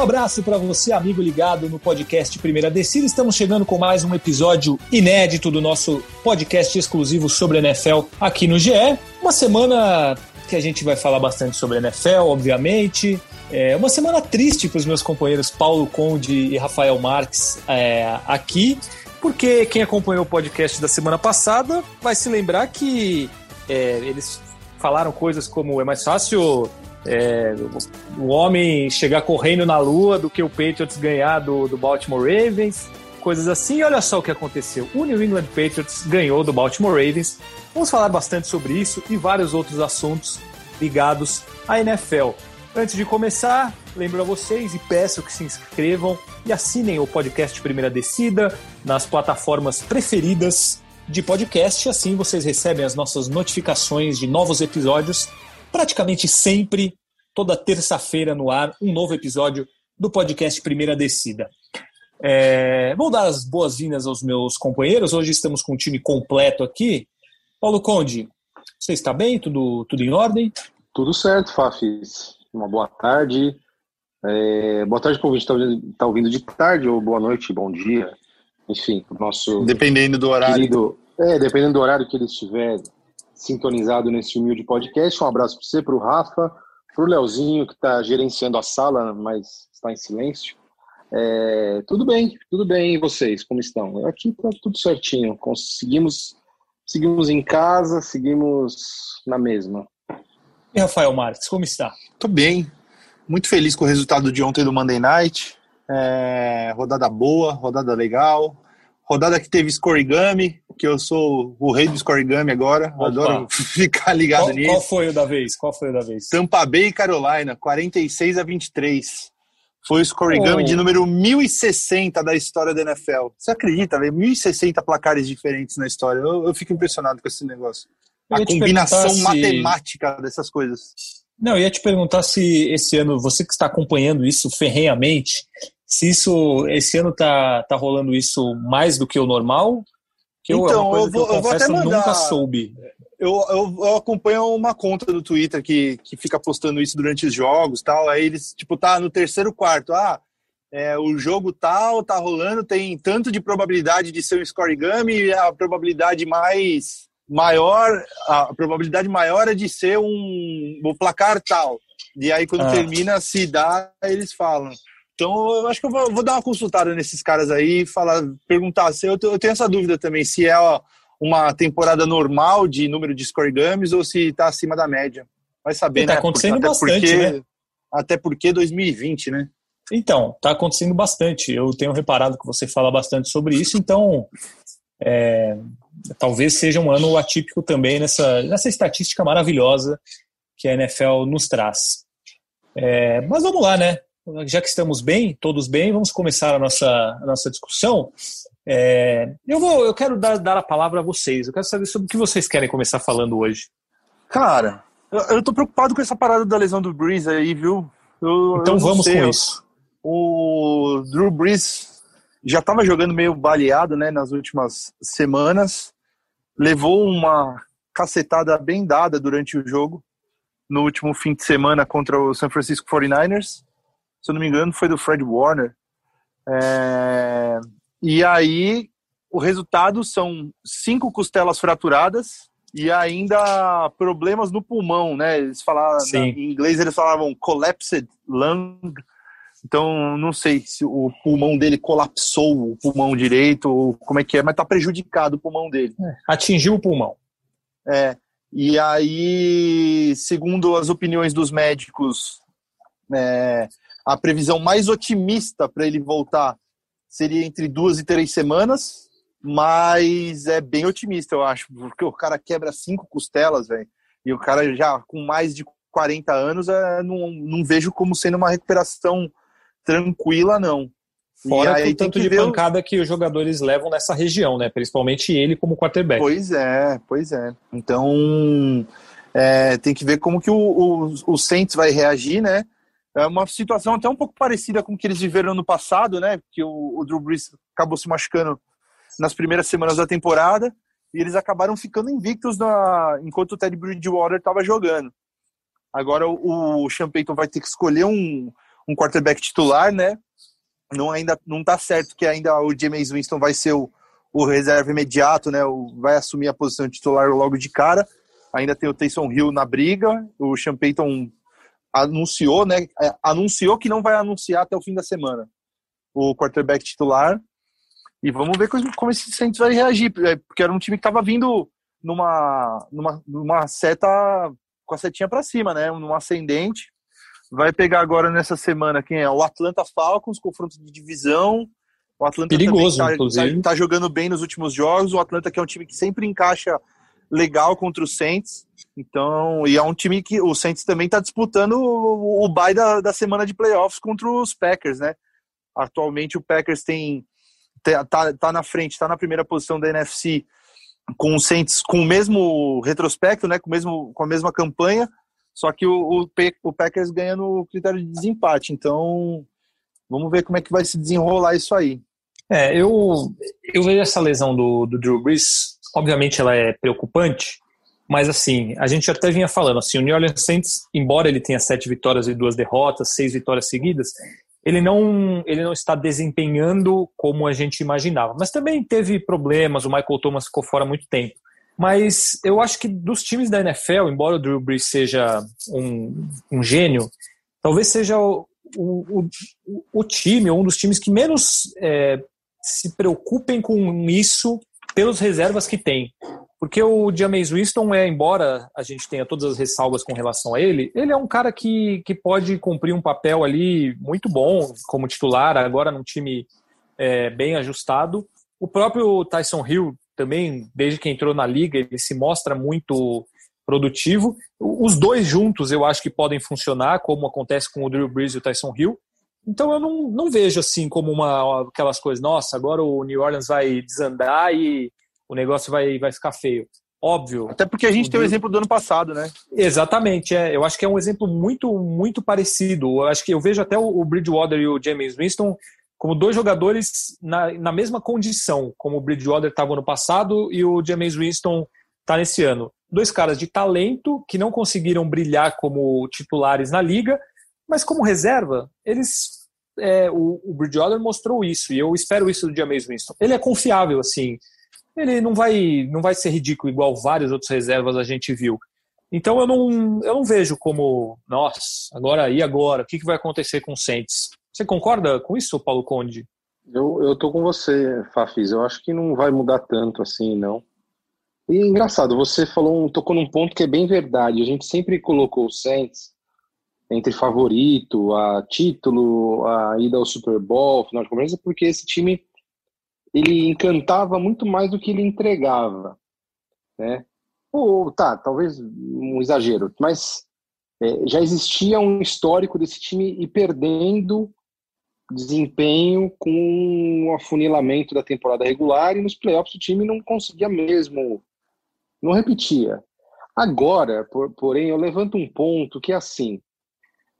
Um abraço para você, amigo ligado no podcast Primeira Descida. Estamos chegando com mais um episódio inédito do nosso podcast exclusivo sobre NFL aqui no GE. Uma semana que a gente vai falar bastante sobre NFL, obviamente. É uma semana triste para os meus companheiros Paulo Conde e Rafael Marques é, aqui, porque quem acompanhou o podcast da semana passada vai se lembrar que é, eles falaram coisas como é mais fácil é, o homem chegar correndo na lua do que o Patriots ganhar do, do Baltimore Ravens, coisas assim. E olha só o que aconteceu: o New England Patriots ganhou do Baltimore Ravens. Vamos falar bastante sobre isso e vários outros assuntos ligados à NFL. Antes de começar, lembro a vocês e peço que se inscrevam e assinem o podcast Primeira Descida nas plataformas preferidas de podcast. Assim vocês recebem as nossas notificações de novos episódios praticamente sempre, toda terça-feira no ar, um novo episódio do podcast Primeira Descida. É, vou dar as boas-vindas aos meus companheiros. Hoje estamos com o time completo aqui. Paulo Conde, você está bem? Tudo, tudo em ordem? Tudo certo, Fafis. Uma boa tarde. É, boa tarde para o ouvinte que está tá ouvindo de tarde, ou boa noite, bom dia. Enfim, o nosso. Dependendo do horário. Querido, é, dependendo do horário que ele estiver sintonizado nesse humilde podcast. Um abraço para você, para o Rafa, para o Leozinho, que está gerenciando a sala, mas está em silêncio. É, tudo bem, tudo bem. E vocês, como estão? Aqui está tudo certinho. Conseguimos, seguimos em casa, seguimos na mesma. E Rafael Marques, como está? Tô bem. Muito feliz com o resultado de ontem do Monday Night. É, rodada boa, rodada legal. Rodada que teve scorigami, que eu sou o rei do scorigami agora. Opa. Adoro ficar ligado qual, nisso. Qual foi o da vez? Qual foi o da vez? Tampa Bay e Carolina, 46 a 23. Foi o scorigami oh. de número 1060 da história da NFL. Você acredita, velho? 1060 placares diferentes na história. Eu, eu fico impressionado com esse negócio. A combinação se... matemática dessas coisas. Não, eu ia te perguntar se esse ano, você que está acompanhando isso ferrenhamente, se isso esse ano tá, tá rolando isso mais do que o normal, que eu, é então, eu, vou, eu, eu vou até mandar, nunca soube. Eu, eu, eu, acompanho uma conta do Twitter que, que fica postando isso durante os jogos tal. Aí eles, tipo, tá no terceiro quarto. Ah, é, o jogo tal tá rolando, tem tanto de probabilidade de ser um scorigami, a probabilidade mais maior, a probabilidade maior é de ser um o placar tal. E aí quando ah. termina, se dá, eles falam. Então, eu acho que eu vou, vou dar uma consultada nesses caras aí, falar, perguntar se eu, eu tenho essa dúvida também, se é ó, uma temporada normal de número de scoregames ou se está acima da média. Vai saber, tá né? acontecendo até bastante, porque, né? Até porque 2020, né? Então, tá acontecendo bastante. Eu tenho reparado que você fala bastante sobre isso, então é, talvez seja um ano atípico também nessa, nessa estatística maravilhosa que a NFL nos traz. É, mas vamos lá, né? Já que estamos bem, todos bem, vamos começar a nossa, a nossa discussão. É, eu, vou, eu quero dar, dar a palavra a vocês. Eu quero saber sobre o que vocês querem começar falando hoje. Cara, eu, eu tô preocupado com essa parada da lesão do Breeze aí, viu? Eu, então vamos sei, com isso. O Drew Brees já estava jogando meio baleado, né, nas últimas semanas. Levou uma cacetada bem dada durante o jogo no último fim de semana contra o San Francisco 49ers se eu não me engano, foi do Fred Warner. É, e aí, o resultado são cinco costelas fraturadas e ainda problemas no pulmão, né? Eles falavam, em inglês eles falavam collapsed lung. Então, não sei se o pulmão dele colapsou, o pulmão direito, ou como é que é, mas tá prejudicado o pulmão dele. É, atingiu o pulmão. É. E aí, segundo as opiniões dos médicos, é, a previsão mais otimista para ele voltar seria entre duas e três semanas, mas é bem otimista, eu acho, porque o cara quebra cinco costelas, velho, e o cara já com mais de 40 anos, é, não, não vejo como sendo uma recuperação tranquila, não. Fora aí, o tanto de pancada que os jogadores levam nessa região, né? Principalmente ele como quarterback. Pois é, pois é. Então, é, tem que ver como que o, o, o Saints vai reagir, né? É uma situação até um pouco parecida com o que eles viveram no passado, né? Que o, o Drew Brees acabou se machucando nas primeiras semanas da temporada e eles acabaram ficando invictos na, enquanto o Teddy Bridgewater estava jogando. Agora o, o Sean Payton vai ter que escolher um, um quarterback titular, né? Não ainda não tá certo que ainda o James Winston vai ser o, o reserva imediato, né? O, vai assumir a posição de titular logo de cara. Ainda tem o Taysom Hill na briga. O Sean Payton anunciou, né? É, anunciou que não vai anunciar até o fim da semana o quarterback titular. E vamos ver como esse Saints vai reagir, é, porque era um time que estava vindo numa, numa, numa seta com a setinha para cima, né? Num ascendente. Vai pegar agora nessa semana quem é? O Atlanta Falcons, confronto de divisão. O Atlanta Perigoso, tá, inclusive. Tá, tá, jogando bem nos últimos jogos. O Atlanta que é um time que sempre encaixa legal contra o Saints. Então, e é um time que o Saints também está disputando o, o bye da, da semana de playoffs contra os Packers, né? Atualmente o Packers tem tá, tá na frente, está na primeira posição da NFC com o Saints com o mesmo retrospecto, né? Com, mesmo, com a mesma campanha, só que o, o, o Packers ganha no critério de desempate. Então, vamos ver como é que vai se desenrolar isso aí. É, eu, eu vejo essa lesão do, do Drew Brees, obviamente ela é preocupante, mas assim, a gente até vinha falando, assim, o New Orleans Saints, embora ele tenha sete vitórias e duas derrotas, seis vitórias seguidas, ele não, ele não está desempenhando como a gente imaginava. Mas também teve problemas, o Michael Thomas ficou fora muito tempo. Mas eu acho que dos times da NFL, embora o Drew Brees seja um, um gênio, talvez seja o, o, o, time, ou um dos times que menos é, se preocupem com isso pelos reservas que tem. Porque o James Winston é, embora a gente tenha todas as ressalvas com relação a ele, ele é um cara que, que pode cumprir um papel ali muito bom como titular, agora num time é, bem ajustado. O próprio Tyson Hill também, desde que entrou na liga, ele se mostra muito produtivo. Os dois juntos eu acho que podem funcionar, como acontece com o Drew Brees e o Tyson Hill. Então eu não, não vejo assim como uma aquelas coisas, nossa, agora o New Orleans vai desandar e o negócio vai, vai ficar feio. Óbvio. Até porque a gente tem o exemplo do ano passado, né? Exatamente, é. Eu acho que é um exemplo muito, muito parecido. Eu acho que eu vejo até o Bridgewater e o James Winston como dois jogadores na, na mesma condição, como o Bridgewater estava no passado e o James Winston está nesse ano. Dois caras de talento que não conseguiram brilhar como titulares na liga, mas como reserva, eles. É, o, o Bridgewater mostrou isso, e eu espero isso do James Winston. Ele é confiável, assim ele não vai, não vai ser ridículo igual várias outras reservas a gente viu. Então eu não, eu não vejo como, nossa, agora e agora? O que, que vai acontecer com o Saints? Você concorda com isso, Paulo Conde? Eu, eu com você, Fafis. Eu acho que não vai mudar tanto assim, não. E engraçado, você falou, tocou num ponto que é bem verdade. A gente sempre colocou o Saints entre favorito, a título, a ida ao Super Bowl, final de conferência, porque esse time ele encantava muito mais do que ele entregava, né? Ou, tá, talvez um exagero, mas é, já existia um histórico desse time ir perdendo desempenho com o afunilamento da temporada regular e nos playoffs o time não conseguia mesmo, não repetia. Agora, por, porém, eu levanto um ponto que é assim,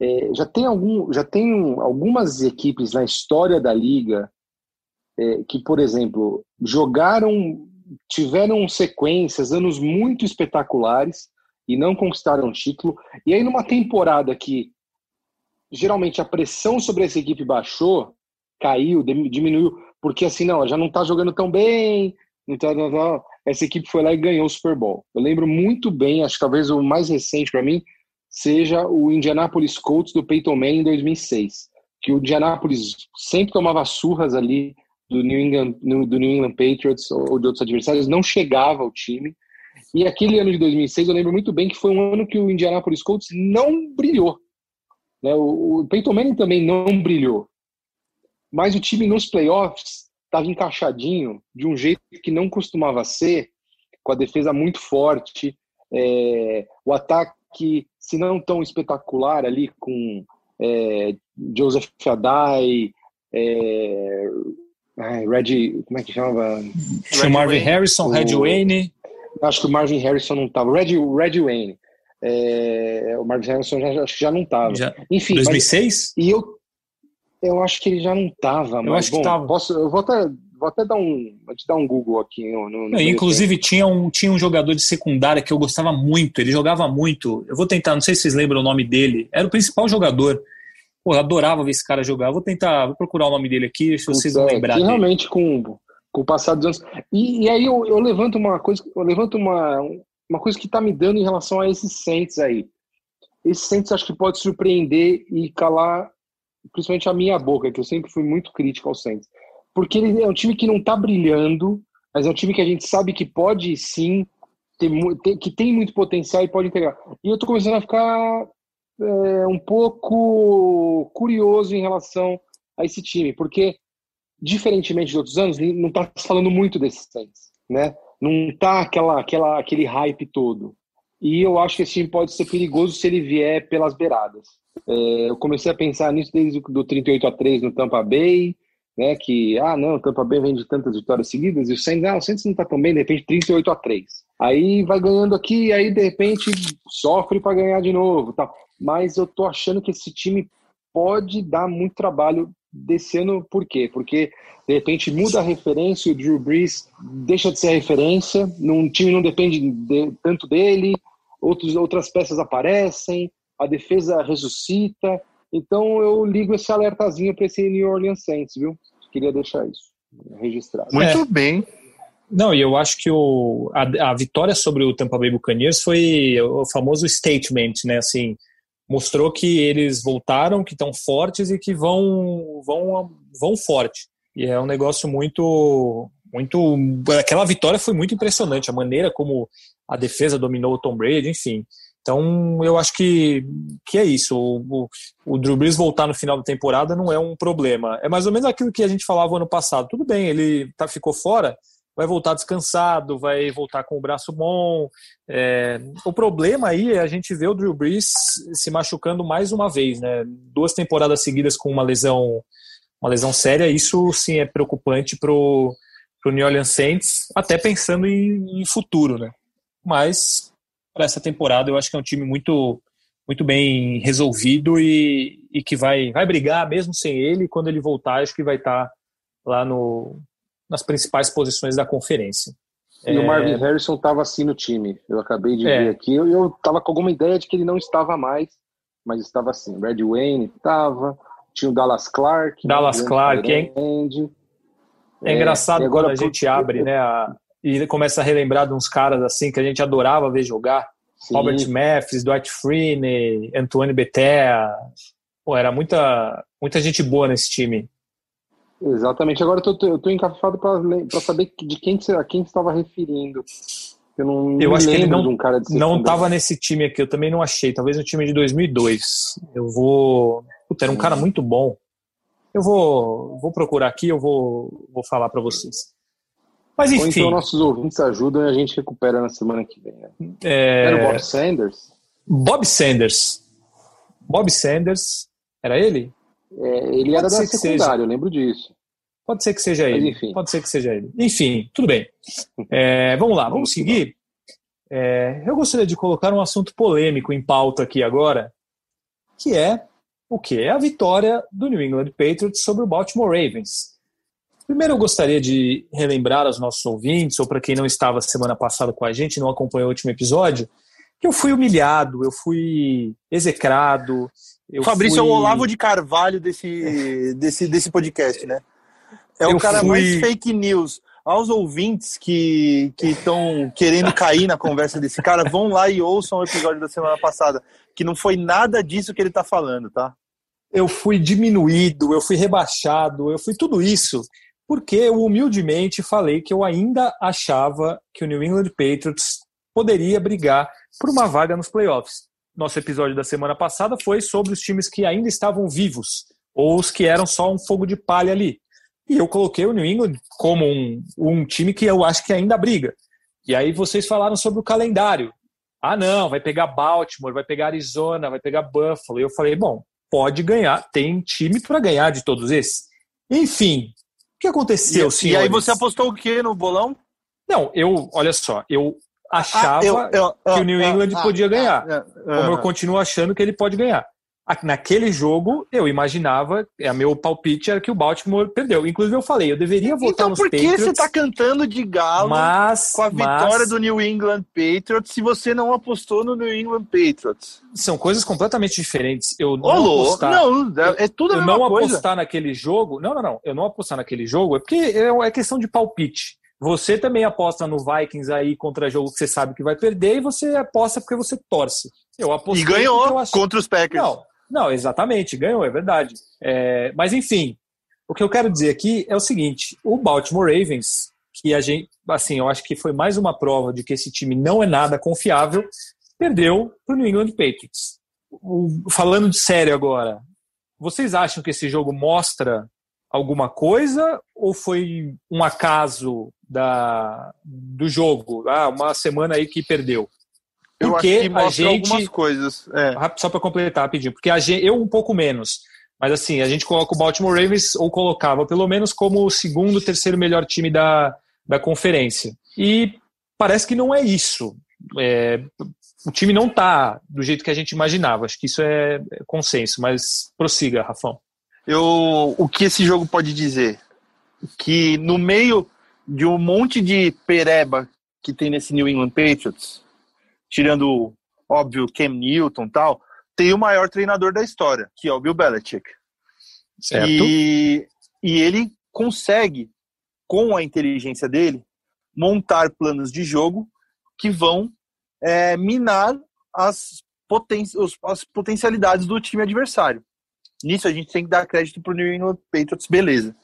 é, já tem algum, já tem algumas equipes na história da liga é, que, por exemplo, jogaram, tiveram sequências, anos muito espetaculares e não conquistaram título. E aí, numa temporada que geralmente a pressão sobre essa equipe baixou, caiu, diminuiu, porque assim, não, já não está jogando tão bem, então essa equipe foi lá e ganhou o Super Bowl. Eu lembro muito bem, acho que talvez o mais recente para mim seja o Indianapolis Colts do Peyton Manning em 2006, que o Indianapolis sempre tomava surras ali do New England, do New England Patriots ou de outros adversários, não chegava ao time. E aquele ano de 2006, eu lembro muito bem que foi um ano que o Indianapolis Colts não brilhou. Né? O, o Peyton Manning também não brilhou. Mas o time nos playoffs estava encaixadinho de um jeito que não costumava ser, com a defesa muito forte, é, o ataque, se não tão espetacular ali, com é, Joseph Adai, é, Ai, Red, como é que chama? Tinha o Marvin Harrison, o, Red Wayne. Acho que o Marvin Harrison não estava. Red, Red Wayne. É, o Marvin Harrison já, acho que já não estava. Enfim. 2006? Mas, e eu, eu acho que ele já não estava. Eu acho bom, que estava. Eu vou até, vou até dar um, vou te dar um Google aqui. No, no, no inclusive, tinha um, tinha um jogador de secundária que eu gostava muito. Ele jogava muito. Eu vou tentar, não sei se vocês lembram o nome dele. Era o principal jogador. Pô, eu adorava ver esse cara jogar. Vou tentar, vou procurar o nome dele aqui, se vocês vão lembrar. Dele. Realmente, com, com o passar dos anos. E, e aí eu, eu, levanto uma coisa, eu levanto uma, uma coisa que está me dando em relação a esses Saints aí. Esses Saints acho que pode surpreender e calar, principalmente a minha boca, que eu sempre fui muito crítico ao Saints. Porque ele é um time que não está brilhando, mas é um time que a gente sabe que pode sim, ter, ter, que tem muito potencial e pode integrar. E eu estou começando a ficar é, um pouco curioso em relação a esse time, porque, diferentemente de outros anos, não está falando muito desses Saints, né? Não tá aquela, aquela, aquele hype todo. E eu acho que esse time pode ser perigoso se ele vier pelas beiradas. É, eu comecei a pensar nisso desde o 38 a 3 no Tampa Bay, né? Que, ah, não, Tampa Bay vem de tantas vitórias seguidas, e o Saints, ah, o Saints não tá tão bem, de repente 38 a 3. Aí vai ganhando aqui, aí de repente sofre para ganhar de novo. Tal mas eu tô achando que esse time pode dar muito trabalho desse ano. Por quê? Porque de repente muda a referência, o Drew Brees deixa de ser a referência, um time não depende de, tanto dele, outros, outras peças aparecem, a defesa ressuscita. Então eu ligo esse alertazinho para esse New Orleans Saints, viu? Queria deixar isso registrado. Muito é. bem. Não, e eu acho que o, a, a vitória sobre o Tampa Bay Buccaneers foi o famoso statement, né? Assim, mostrou que eles voltaram, que estão fortes e que vão vão vão forte. E é um negócio muito muito aquela vitória foi muito impressionante, a maneira como a defesa dominou o Tom Brady, enfim. Então, eu acho que, que é isso. O, o, o, Drew Brees voltar no final da temporada não é um problema. É mais ou menos aquilo que a gente falava ano passado. Tudo bem, ele tá, ficou fora, vai voltar descansado, vai voltar com o braço bom. É, o problema aí é a gente ver o Drew Brees se machucando mais uma vez, né? Duas temporadas seguidas com uma lesão, uma lesão séria, isso sim é preocupante pro, pro New Orleans Saints, até pensando em, em futuro, né? Mas para essa temporada eu acho que é um time muito muito bem resolvido e, e que vai, vai brigar mesmo sem ele. Quando ele voltar, acho que vai estar tá lá no, nas principais posições da conferência. E é... o Marvin Harrison estava assim no time. Eu acabei de é. ver aqui. Eu estava com alguma ideia de que ele não estava mais, mas estava assim. Red Wayne estava, tinha o Dallas Clark. Dallas Clark, hein? É, é engraçado agora, quando a gente abre, né? A, e começa a relembrar de uns caras assim que a gente adorava ver jogar. Sim. Robert Mathis, Dwight Freeney, Antoine Betea. Pô, era muita, muita gente boa nesse time. Exatamente. Agora eu tô, eu tô encafado para saber de quem, a quem estava referindo. Eu não eu acho que ele não, um não estava nesse time aqui, eu também não achei. Talvez no time de 2002. Eu vou. Puta, era um cara muito bom. Eu vou, vou procurar aqui, eu vou, vou falar para vocês. Mas enfim. Ou então nossos ouvintes ajudam e a gente recupera na semana que vem. Né? É... Era o Bob Sanders? Bob Sanders. Bob Sanders. Era ele? É, ele era da secundária, eu lembro disso. Pode ser que seja Mas, ele. Enfim. Pode ser que seja ele. Enfim, tudo bem. É, vamos lá, vamos seguir. É, eu gostaria de colocar um assunto polêmico em pauta aqui agora, que é o que? É a vitória do New England Patriots sobre o Baltimore Ravens. Primeiro, eu gostaria de relembrar aos nossos ouvintes, ou para quem não estava semana passada com a gente, não acompanhou o último episódio, que eu fui humilhado, eu fui execrado, eu Fabrício fui... é o Olavo de Carvalho desse, desse, desse podcast, né? É o cara fui... mais fake news. Aos ouvintes que estão querendo cair na conversa desse cara, vão lá e ouçam o episódio da semana passada, que não foi nada disso que ele tá falando, tá? Eu fui diminuído, eu fui rebaixado, eu fui tudo isso, porque eu humildemente falei que eu ainda achava que o New England Patriots poderia brigar por uma vaga nos playoffs nosso episódio da semana passada foi sobre os times que ainda estavam vivos, ou os que eram só um fogo de palha ali. E eu coloquei o New England como um, um time que eu acho que ainda briga. E aí vocês falaram sobre o calendário. Ah, não, vai pegar Baltimore, vai pegar Arizona, vai pegar Buffalo. E eu falei, bom, pode ganhar, tem time para ganhar de todos esses. Enfim, que aconteceu, e, senhores? E aí você apostou o quê no bolão? Não, eu, olha só, eu achava ah, eu, eu, que o New England ah, podia ganhar. Ah, como eu continuo achando que ele pode ganhar. Naquele jogo, eu imaginava, é meu palpite era que o Baltimore perdeu. Inclusive, eu falei, eu deveria votar então, nos Patriots. Então, por que você tá cantando de galo mas, com a vitória mas... do New England Patriots se você não apostou no New England Patriots? São coisas completamente diferentes. Eu não Olô, apostar, não, é tudo a Eu não coisa. apostar naquele jogo, não, não, não, eu não apostar naquele jogo é porque é, é questão de palpite. Você também aposta no Vikings aí contra jogo que você sabe que vai perder e você aposta porque você torce. Eu apostei e ganhou acho... contra os Packers. Não, não, exatamente, ganhou, é verdade. É, mas enfim, o que eu quero dizer aqui é o seguinte: o Baltimore Ravens, que a gente, assim, eu acho que foi mais uma prova de que esse time não é nada confiável, perdeu para o New England Patriots. O, falando de sério agora, vocês acham que esse jogo mostra alguma coisa ou foi um acaso da, do jogo? Ah, uma semana aí que perdeu. Porque a gente algumas coisas. É. Só para completar rapidinho, porque a gente, eu um pouco menos. Mas assim, a gente coloca o Baltimore Ravens, ou colocava pelo menos como o segundo, terceiro melhor time da, da conferência. E parece que não é isso. É, o time não está do jeito que a gente imaginava. Acho que isso é consenso, mas prossiga, Rafão. Eu, o que esse jogo pode dizer? Que no meio de um monte de pereba que tem nesse New England Patriots, tirando, óbvio, Cam Newton e tal, tem o maior treinador da história, que é o Bill Belichick. Certo. E, e ele consegue, com a inteligência dele, montar planos de jogo que vão é, minar as, poten as potencialidades do time adversário. Nisso a gente tem que dar crédito para o New England Patriots, beleza.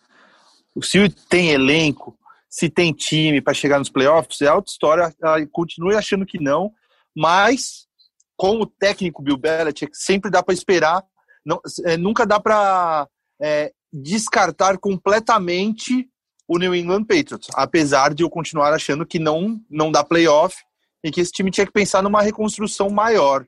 Se tem elenco, se tem time para chegar nos playoffs, é outra história. Continue achando que não, mas com o técnico Bill Belichick sempre dá para esperar, não, é, nunca dá para é, descartar completamente o New England Patriots, apesar de eu continuar achando que não não dá playoff e que esse time tinha que pensar numa reconstrução maior.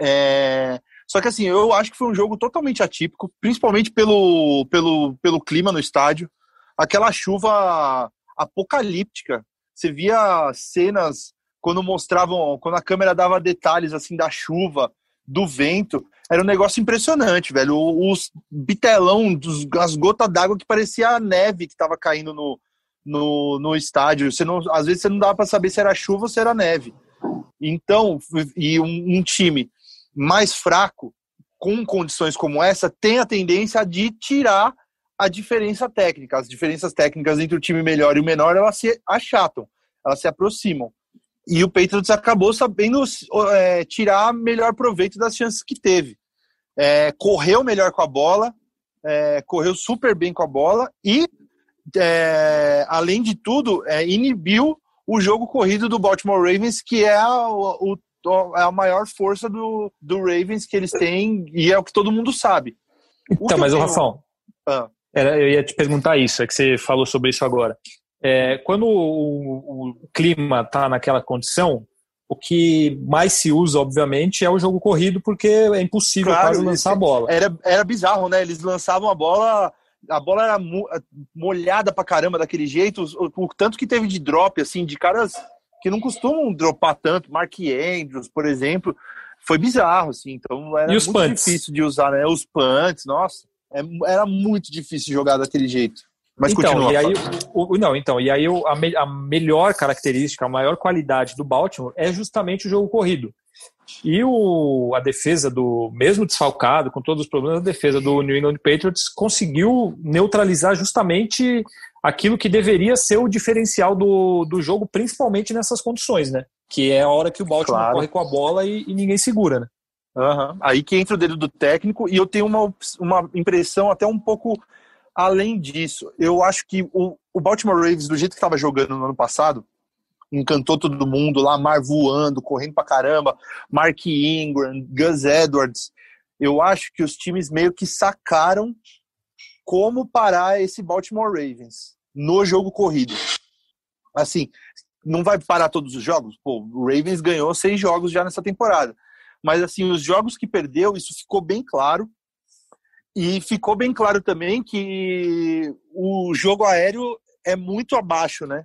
É, só que assim, eu acho que foi um jogo totalmente atípico, principalmente pelo, pelo, pelo clima no estádio. Aquela chuva apocalíptica. Você via cenas quando mostravam, quando a câmera dava detalhes assim da chuva, do vento, era um negócio impressionante, velho. Os bitelão, dos, as gotas d'água que parecia a neve que estava caindo no, no, no estádio. Você não, às vezes você não dava para saber se era chuva ou se era neve. Então, e um, um, time mais fraco, com condições como essa, tem a tendência de tirar a diferença técnica. As diferenças técnicas entre o time melhor e o menor, elas se achatam, elas se aproximam. E o Patriots acabou sabendo é, tirar melhor proveito das chances que teve. É, correu melhor com a bola, é, correu super bem com a bola e, é, além de tudo, é, inibiu o jogo corrido do Baltimore Ravens, que é a, o, é a maior força do, do Ravens que eles têm e é o que todo mundo sabe. então, mas o Rafão, ah. eu ia te perguntar isso, é que você falou sobre isso agora. É, quando o, o clima está naquela condição, o que mais se usa, obviamente, é o jogo corrido, porque é impossível claro, quase lançar a bola. Era, era bizarro, né? Eles lançavam a bola, a bola era molhada pra caramba daquele jeito, o, o tanto que teve de drop, assim, de caras que não costumam dropar tanto, Mark Andrews, por exemplo, foi bizarro, assim, então era muito punts? difícil de usar, né? Os punts, nossa, é, era muito difícil jogar daquele jeito. Mas então, continua. E aí, o, não, então, e aí a, me, a melhor característica, a maior qualidade do Baltimore é justamente o jogo corrido. E o, a defesa do, mesmo desfalcado, com todos os problemas, a defesa do New England Patriots conseguiu neutralizar justamente aquilo que deveria ser o diferencial do, do jogo, principalmente nessas condições, né? Que é a hora que o Baltimore claro. corre com a bola e, e ninguém segura, né? Uhum. Aí que entra o dedo do técnico, e eu tenho uma, uma impressão até um pouco Além disso, eu acho que o, o Baltimore Ravens, do jeito que estava jogando no ano passado, encantou todo mundo, Lamar voando, correndo pra caramba, Mark Ingram, Gus Edwards. Eu acho que os times meio que sacaram como parar esse Baltimore Ravens no jogo corrido. Assim, não vai parar todos os jogos? Pô, o Ravens ganhou seis jogos já nessa temporada. Mas, assim, os jogos que perdeu, isso ficou bem claro. E ficou bem claro também que o jogo aéreo é muito abaixo, né?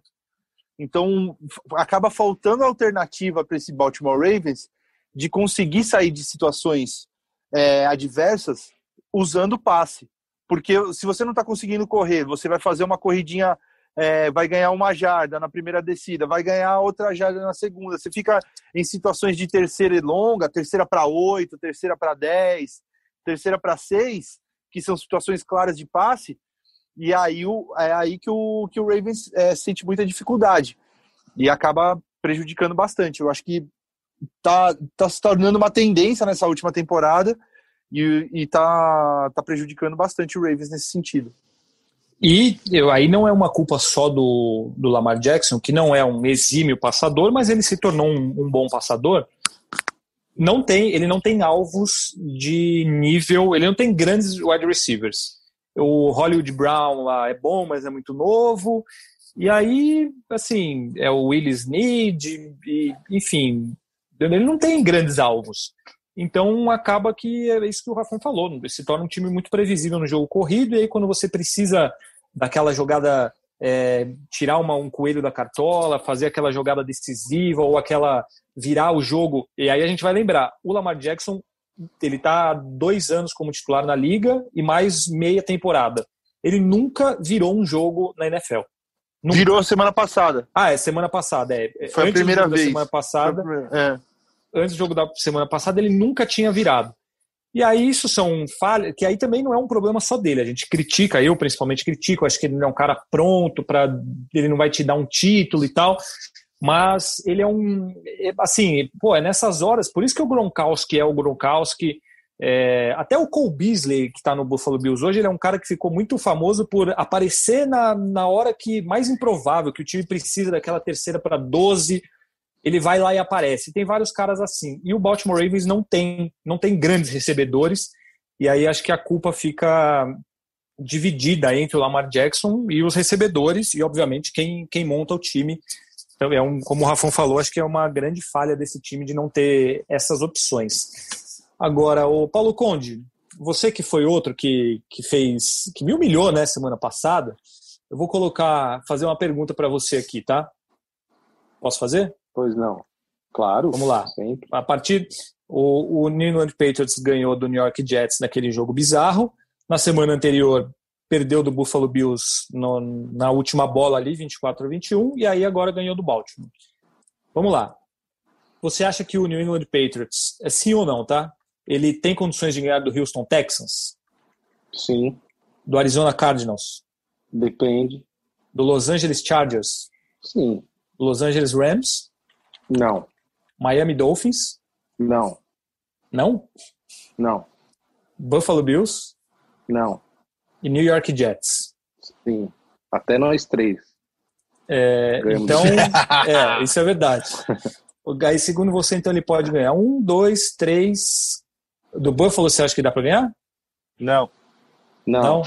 Então acaba faltando alternativa para esse Baltimore Ravens de conseguir sair de situações é, adversas usando o passe. Porque se você não está conseguindo correr, você vai fazer uma corridinha, é, vai ganhar uma jarda na primeira descida, vai ganhar outra jarda na segunda. Você fica em situações de terceira e longa, terceira para oito, terceira para dez, terceira para seis, que são situações claras de passe. E aí o, é aí que o, que o Ravens é, sente muita dificuldade e acaba prejudicando bastante. Eu acho que tá, tá se tornando uma tendência nessa última temporada e, e tá, tá prejudicando bastante o Ravens nesse sentido. E eu, aí não é uma culpa só do, do Lamar Jackson, que não é um exímio passador, mas ele se tornou um, um bom passador. Não tem, ele não tem alvos de nível, ele não tem grandes wide receivers. O Hollywood Brown lá é bom, mas é muito novo. E aí, assim, é o Willis Need, e, enfim, ele não tem grandes alvos. Então acaba que é isso que o Rafão falou, se torna um time muito previsível no jogo corrido, e aí quando você precisa daquela jogada, é, tirar uma, um coelho da cartola, fazer aquela jogada decisiva ou aquela virar o jogo, e aí a gente vai lembrar, o Lamar Jackson ele está há dois anos como titular na liga e mais meia temporada. Ele nunca virou um jogo na NFL. Nunca. Virou semana passada. Ah, é semana passada. É. Foi Antes a primeira vez. semana passada. É antes do jogo da semana passada, ele nunca tinha virado. E aí isso são falhas, que aí também não é um problema só dele. A gente critica, eu principalmente critico, acho que ele não é um cara pronto para ele não vai te dar um título e tal. Mas ele é um, é, assim, pô, é nessas horas, por isso que o Gronkowski é o Gronkowski, é, até o Cole Beasley, que está no Buffalo Bills hoje, ele é um cara que ficou muito famoso por aparecer na, na hora que mais improvável, que o time precisa daquela terceira para 12, ele vai lá e aparece. Tem vários caras assim. E o Baltimore Ravens não tem, não tem grandes recebedores. E aí acho que a culpa fica dividida entre o Lamar Jackson e os recebedores e obviamente quem, quem monta o time. Então é um, como o Rafão falou, acho que é uma grande falha desse time de não ter essas opções. Agora, o Paulo Conde, você que foi outro que, que fez, que me humilhou, né, semana passada, eu vou colocar, fazer uma pergunta para você aqui, tá? Posso fazer? Pois não. Claro. Vamos lá. Sempre. A partir. O, o New England Patriots ganhou do New York Jets naquele jogo bizarro. Na semana anterior, perdeu do Buffalo Bills no, na última bola ali, 24 a 21, e aí agora ganhou do Baltimore. Vamos lá. Você acha que o New England Patriots, é sim ou não, tá? Ele tem condições de ganhar do Houston Texans? Sim. Do Arizona Cardinals? Depende. Do Los Angeles Chargers? Sim. Do Los Angeles Rams? Não. Miami Dolphins? Não. Não? Não. Buffalo Bills? Não. E New York Jets? Sim. Até nós três. É, então, é, isso é verdade. Aí, segundo você, então ele pode ganhar um, dois, três. Do Buffalo, você acha que dá para ganhar? Não. Não. Não.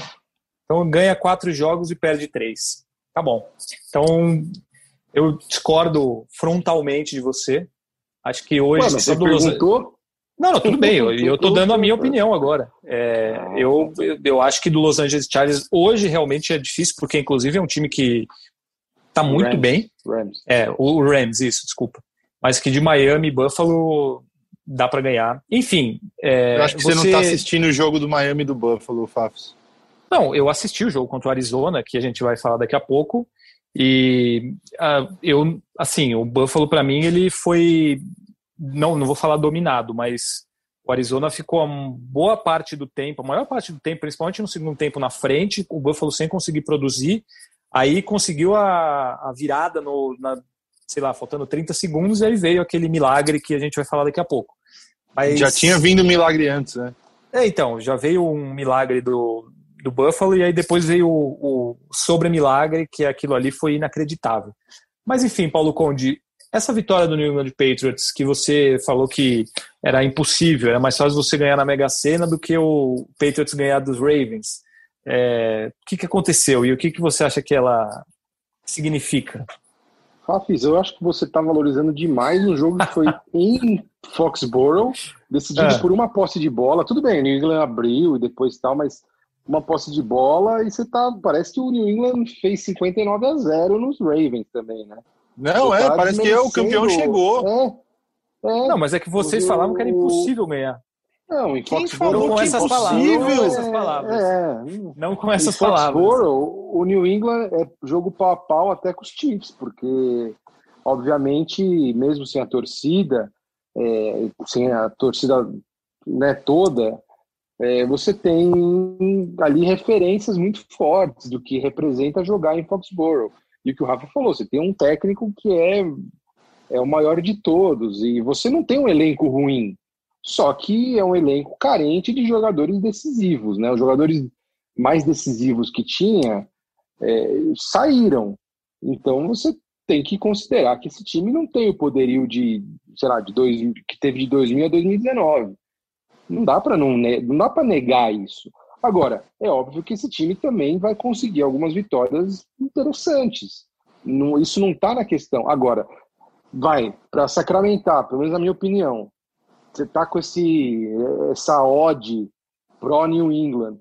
Então ganha quatro jogos e perde três. Tá bom. Então eu discordo frontalmente de você. Acho que hoje. Mano, você perguntou? Não, não, tudo bem. Eu, eu tô dando a minha opinião agora. É, ah. eu, eu acho que do Los Angeles Chargers hoje realmente é difícil, porque inclusive é um time que tá muito Rams, bem. Rams. É, o Rams, isso, desculpa. Mas que de Miami e Buffalo dá para ganhar. Enfim. É, eu acho que você, você não tá assistindo o jogo do Miami e do Buffalo, Fafs. Não, eu assisti o jogo contra o Arizona, que a gente vai falar daqui a pouco. E uh, eu, assim, o Buffalo para mim ele foi, não, não vou falar dominado, mas o Arizona ficou a boa parte do tempo, a maior parte do tempo, principalmente no segundo tempo na frente, o Buffalo sem conseguir produzir, aí conseguiu a, a virada no, na, sei lá, faltando 30 segundos, e aí veio aquele milagre que a gente vai falar daqui a pouco. Mas, já tinha vindo milagre antes, né? É, então, já veio um milagre do, do Buffalo, e aí depois veio o, o sobre milagre, que aquilo ali foi inacreditável. Mas enfim, Paulo Conde, essa vitória do New England Patriots, que você falou que era impossível, era mais fácil você ganhar na Mega Sena do que o Patriots ganhar dos Ravens. É, o que, que aconteceu e o que, que você acha que ela significa? Rafis, eu acho que você está valorizando demais um jogo que foi em Foxborough, decidido é. por uma posse de bola. Tudo bem, o New England abriu e depois tal, mas uma posse de bola e você tá. Parece que o New England fez 59 a 0 nos Ravens também, né? Não, você é, tá parece que é, o campeão chegou. É, é, não, mas é que vocês o, falavam que era impossível ganhar. Não, em Quem falou com essas palavras? Não, essas palavras. É, não com essas palavras. o New England é jogo pau a pau até com os Chiefs, porque, obviamente, mesmo sem a torcida, é, sem a torcida né, toda, é, você tem ali referências muito fortes do que representa jogar em Foxborough. E o que o Rafa falou, você tem um técnico que é, é o maior de todos, e você não tem um elenco ruim, só que é um elenco carente de jogadores decisivos, né? Os jogadores mais decisivos que tinha é, saíram. Então você tem que considerar que esse time não tem o poderio de, sei lá, de dois, que teve de 2000 a 2019. Não dá para não, não dá para negar isso. Agora, é óbvio que esse time também vai conseguir algumas vitórias interessantes. Não, isso não está na questão. Agora, vai para sacramentar, pelo menos na minha opinião, você tá com esse essa odd pro New England.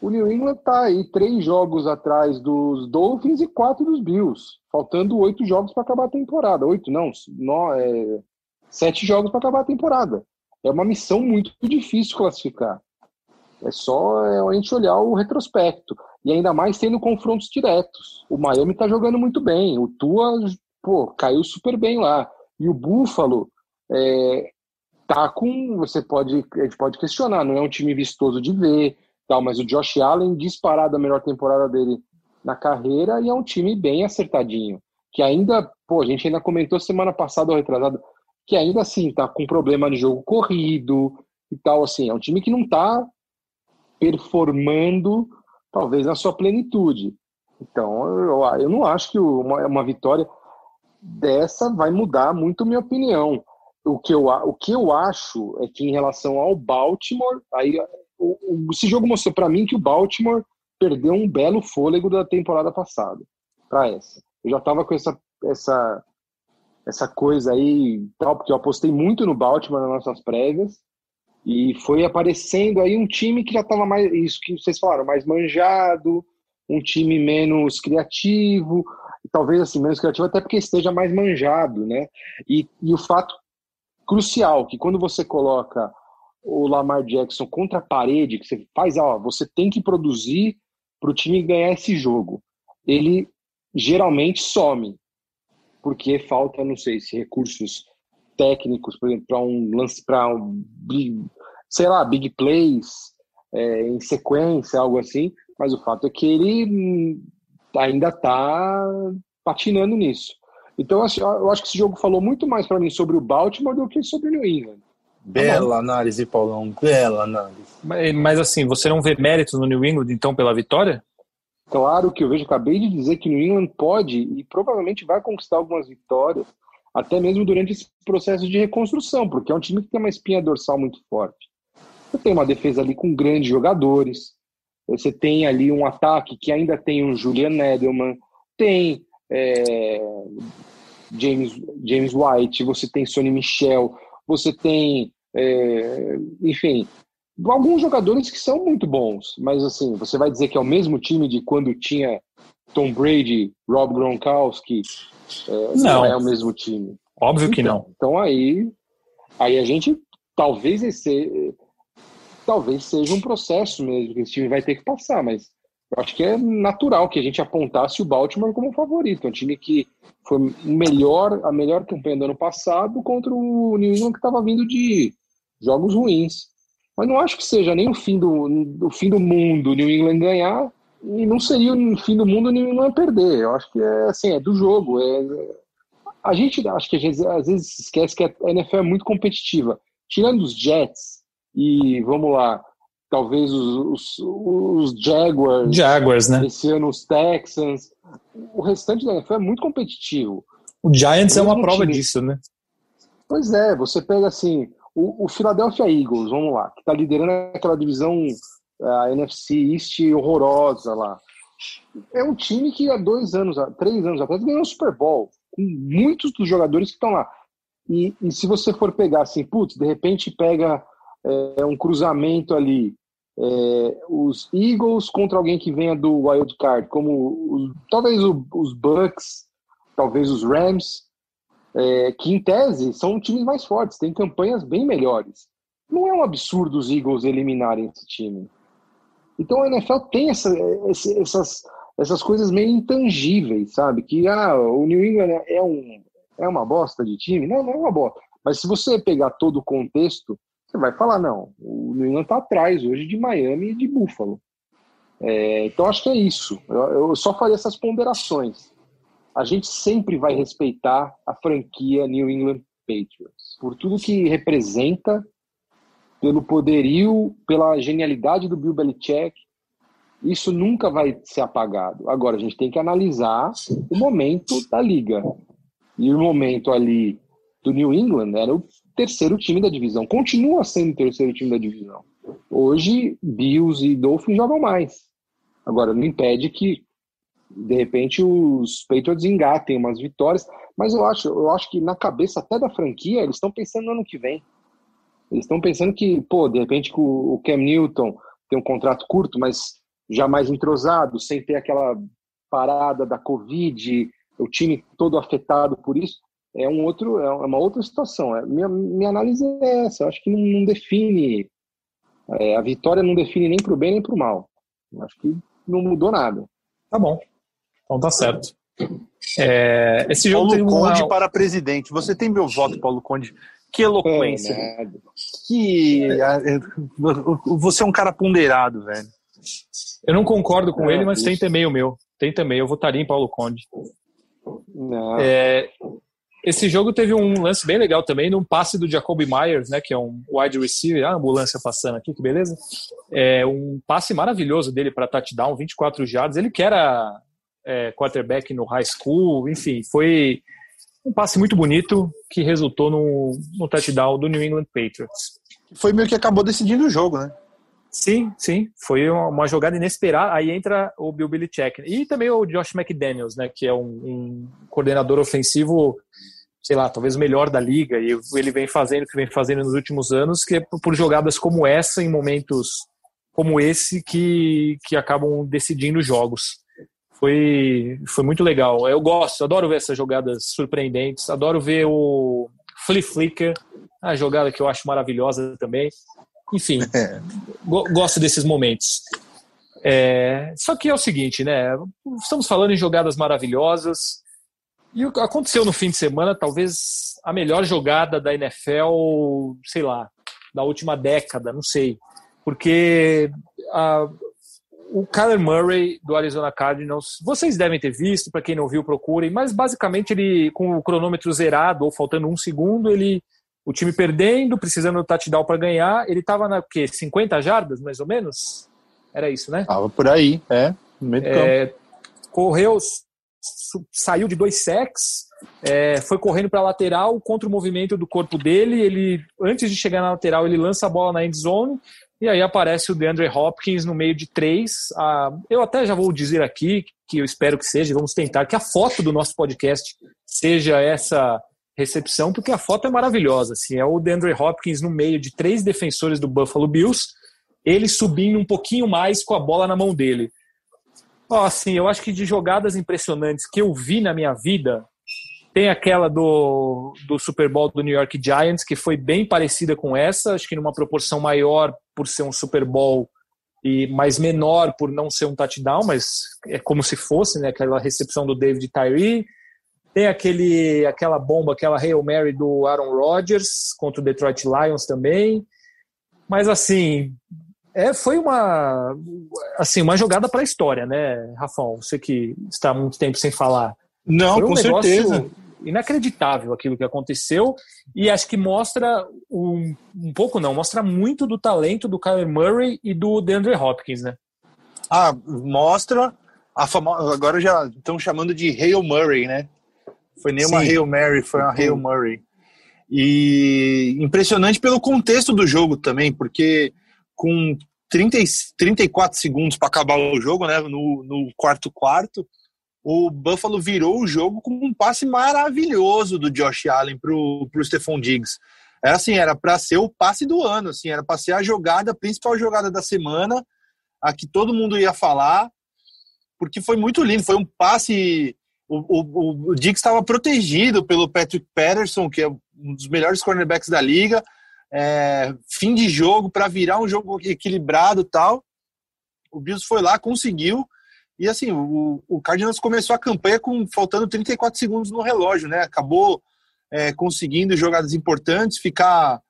O New England tá aí três jogos atrás dos Dolphins e quatro dos Bills, faltando oito jogos para acabar a temporada. Oito não, no, é, sete jogos para acabar a temporada. É uma missão muito difícil classificar. É só é, a gente olhar o retrospecto. E ainda mais tendo confrontos diretos. O Miami tá jogando muito bem. O Tua, pô, caiu super bem lá. E o Buffalo é, tá com. Você pode. A gente pode questionar, não é um time vistoso de ver, tal, mas o Josh Allen disparado a melhor temporada dele na carreira e é um time bem acertadinho. Que ainda, pô, a gente ainda comentou semana passada ou retrasada, que ainda assim tá com problema de jogo corrido e tal, assim, é um time que não tá performando talvez na sua plenitude. Então, eu, eu não acho que uma, uma vitória dessa vai mudar muito minha opinião o que eu, o que eu acho é que em relação ao Baltimore, aí o, o, esse jogo mostrou para mim que o Baltimore perdeu um belo fôlego da temporada passada para essa. Eu já tava com essa essa essa coisa aí, tal, porque eu apostei muito no Baltimore nas nossas prévias e foi aparecendo aí um time que já tava mais isso que vocês falaram, mais manjado, um time menos criativo, talvez assim, menos criativo até porque esteja mais manjado, né? E, e o fato crucial que quando você coloca o Lamar Jackson contra a parede, que você faz, ó, você tem que produzir para o time ganhar esse jogo. Ele geralmente some, porque falta, não sei se recursos técnicos, por exemplo, para um lance, para um big, sei lá, big plays é, em sequência, algo assim. Mas o fato é que ele ainda está patinando nisso. Então, assim, eu acho que esse jogo falou muito mais para mim sobre o Baltimore do que sobre o New England. Bela tá análise, Paulão, bela análise. Mas, mas, assim, você não vê méritos no New England, então, pela vitória? Claro que eu vejo, acabei de dizer que New England pode e provavelmente vai conquistar algumas vitórias, até mesmo durante esse processo de reconstrução, porque é um time que tem uma espinha dorsal muito forte. Você tem uma defesa ali com grandes jogadores, você tem ali um ataque que ainda tem um Julian Edelman, tem é, James, James White, você tem Sonny Michel, você tem, é, enfim, alguns jogadores que são muito bons, mas assim, você vai dizer que é o mesmo time de quando tinha Tom Brady, Rob Gronkowski, é, não. não. é o mesmo time. Óbvio então, que não. Então aí, aí a gente talvez esse, talvez seja um processo mesmo que esse time vai ter que passar, mas eu acho que é natural que a gente apontasse o Baltimore como favorito. Um time que foi melhor, a melhor campanha do ano passado contra o New England que estava vindo de jogos ruins. Mas não acho que seja nem o fim do, o fim do mundo New England ganhar e não seria o fim do mundo New England perder. Eu acho que é assim, é do jogo. É, a gente acho que a gente, às vezes esquece que a NFL é muito competitiva. Tirando os Jets e vamos lá, talvez os, os, os Jaguars, Jaguars, né? Esse ano os Texans. O restante da NFL é muito competitivo. O Giants é uma prova time. disso, né? Pois é, você pega assim, o, o Philadelphia Eagles, vamos lá, que está liderando aquela divisão a NFC East horrorosa lá. É um time que há dois anos, três anos atrás ganhou o Super Bowl, com muitos dos jogadores que estão lá. E, e se você for pegar assim, putz, de repente pega é, um cruzamento ali, é, os Eagles contra alguém que venha do wild card, como os, talvez o, os Bucks, talvez os Rams, é, que em tese são times mais fortes, têm campanhas bem melhores. Não é um absurdo os Eagles eliminarem esse time. Então a NFL tem essa, essas, essas coisas meio intangíveis, sabe? Que ah, o New England é, um, é uma bosta de time. Não, não é uma bosta. Mas se você pegar todo o contexto, você vai falar, não, o New England está atrás hoje de Miami e de Buffalo. É, então acho que é isso. Eu, eu só faria essas ponderações. A gente sempre vai respeitar a franquia New England Patriots por tudo que representa, pelo poderio, pela genialidade do Bill Belichick. Isso nunca vai ser apagado. Agora a gente tem que analisar o momento da liga. E o momento ali do New England era o terceiro time da divisão. Continua sendo o terceiro time da divisão. Hoje, Bills e Dolphins jogam mais. Agora, não impede que, de repente, os Patriots engatem umas vitórias. Mas eu acho, eu acho que na cabeça até da franquia, eles estão pensando no ano que vem. Eles estão pensando que, pô, de repente o Cam Newton tem um contrato curto, mas já mais entrosado, sem ter aquela parada da Covid, o time todo afetado por isso, é um outro, é uma outra situação. É, minha, minha análise é essa. Eu acho que não, não define é, a vitória não define nem para o bem nem para o mal. Eu acho que não mudou nada. Tá bom. Então tá certo. É, esse jogo Paulo Conde uma... para presidente. Você tem meu voto, Paulo Conde. Que eloquência. É, que é, você é um cara ponderado, velho. Eu não concordo com é, ele, mas isso. tem também o meu. Tem também. Eu votaria em Paulo Conde. Não. É, esse jogo teve um lance bem legal também, num passe do Jacoby Myers, né, que é um wide receiver, a ambulância passando aqui, que beleza. É um passe maravilhoso dele para touchdown, 24 jardas. Ele que era é, quarterback no high school, enfim, foi um passe muito bonito que resultou no, no touchdown do New England Patriots. Foi meio que acabou decidindo o jogo, né? Sim, sim, foi uma jogada inesperada. Aí entra o Bill Belichick e também o Josh McDaniels, né, que é um, um coordenador ofensivo, sei lá, talvez o melhor da liga. E ele vem fazendo o que vem fazendo nos últimos anos, que é por jogadas como essa, em momentos como esse, que, que acabam decidindo jogos. Foi, foi muito legal. Eu gosto, adoro ver essas jogadas surpreendentes, adoro ver o Flea Flicker, a jogada que eu acho maravilhosa também. Enfim, é. gosto desses momentos. É, só que é o seguinte, né? Estamos falando em jogadas maravilhosas. E o que aconteceu no fim de semana, talvez a melhor jogada da NFL, sei lá, da última década, não sei. Porque a, o Kyler Murray do Arizona Cardinals, vocês devem ter visto, para quem não viu, procurem, mas basicamente ele, com o cronômetro zerado ou faltando um segundo, ele o time perdendo, precisando do touchdown para ganhar, ele estava na quê? 50 jardas, mais ou menos? Era isso, né? Tava por aí, é, no meio do é, campo. Correu, saiu de dois sacks, é, foi correndo para a lateral contra o movimento do corpo dele. Ele, antes de chegar na lateral, ele lança a bola na end zone e aí aparece o DeAndre Hopkins no meio de três. Ah, eu até já vou dizer aqui que eu espero que seja, vamos tentar que a foto do nosso podcast seja essa recepção, porque a foto é maravilhosa. Assim, é o DeAndre Hopkins no meio de três defensores do Buffalo Bills, ele subindo um pouquinho mais com a bola na mão dele. Ó, assim, eu acho que de jogadas impressionantes que eu vi na minha vida, tem aquela do, do Super Bowl do New York Giants, que foi bem parecida com essa, acho que numa proporção maior por ser um Super Bowl e mais menor por não ser um touchdown, mas é como se fosse, né, aquela recepção do David Tyree. Tem aquele, aquela bomba, aquela Hail Mary do Aaron Rodgers contra o Detroit Lions também. Mas assim, é, foi uma assim uma jogada para a história, né, Rafão? Você que está há muito tempo sem falar. Não, um com certeza. Inacreditável aquilo que aconteceu e acho que mostra um, um pouco não, mostra muito do talento do Kyler Murray e do DeAndre Hopkins, né? Ah, mostra a famosa, agora já estão chamando de Hail Murray, né? Foi nem uma Hail Mary, foi uma Hail Murray. E impressionante pelo contexto do jogo também, porque com 30, 34 segundos para acabar o jogo, né, no, no quarto quarto, o Buffalo virou o jogo com um passe maravilhoso do Josh Allen pro, pro Stephon Diggs. Era assim, era para ser o passe do ano, assim, era para ser a jogada, a principal jogada da semana, a que todo mundo ia falar, porque foi muito lindo, foi um passe o, o, o Diggs estava protegido pelo Patrick Patterson, que é um dos melhores cornerbacks da liga. é, fim de jogo para virar um jogo equilibrado tal. O Bills foi lá, conseguiu. E assim, o, o Cardinals começou a campanha com faltando 34 segundos no relógio, né? Acabou é, conseguindo jogadas importantes, ficar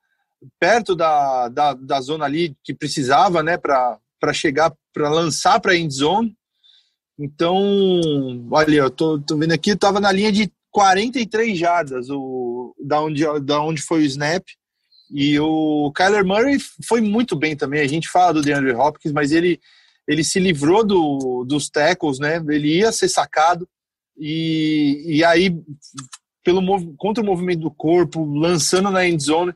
perto da, da, da zona ali que precisava, né? Para chegar, para lançar para a end zone. Então, olha, eu tô, tô vendo aqui, estava na linha de 43 jardas o, da, onde, da onde foi o snap. E o Kyler Murray foi muito bem também. A gente fala do DeAndre Hopkins, mas ele, ele se livrou do, dos tackles, né? Ele ia ser sacado. E, e aí, pelo contra o movimento do corpo, lançando na end zone.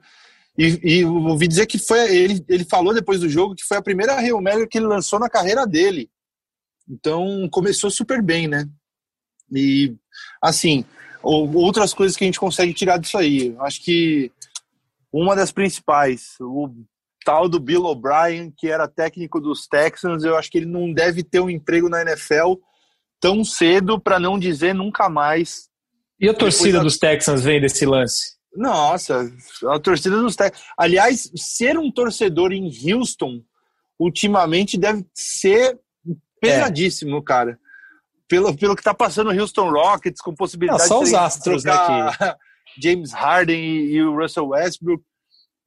E, e ouvi dizer que foi ele, ele falou depois do jogo que foi a primeira Hail que ele lançou na carreira dele. Então começou super bem, né? E assim, outras coisas que a gente consegue tirar disso aí. Acho que uma das principais, o tal do Bill O'Brien, que era técnico dos Texans, eu acho que ele não deve ter um emprego na NFL tão cedo, para não dizer nunca mais. E a torcida da... dos Texans vem desse lance? Nossa, a torcida dos Texans. Aliás, ser um torcedor em Houston ultimamente deve ser pesadíssimo, é. cara. Pelo, pelo que tá passando o Houston Rockets, com possibilidade Não, só de os astros, né. James Harden e, e, o Russell Westbrook,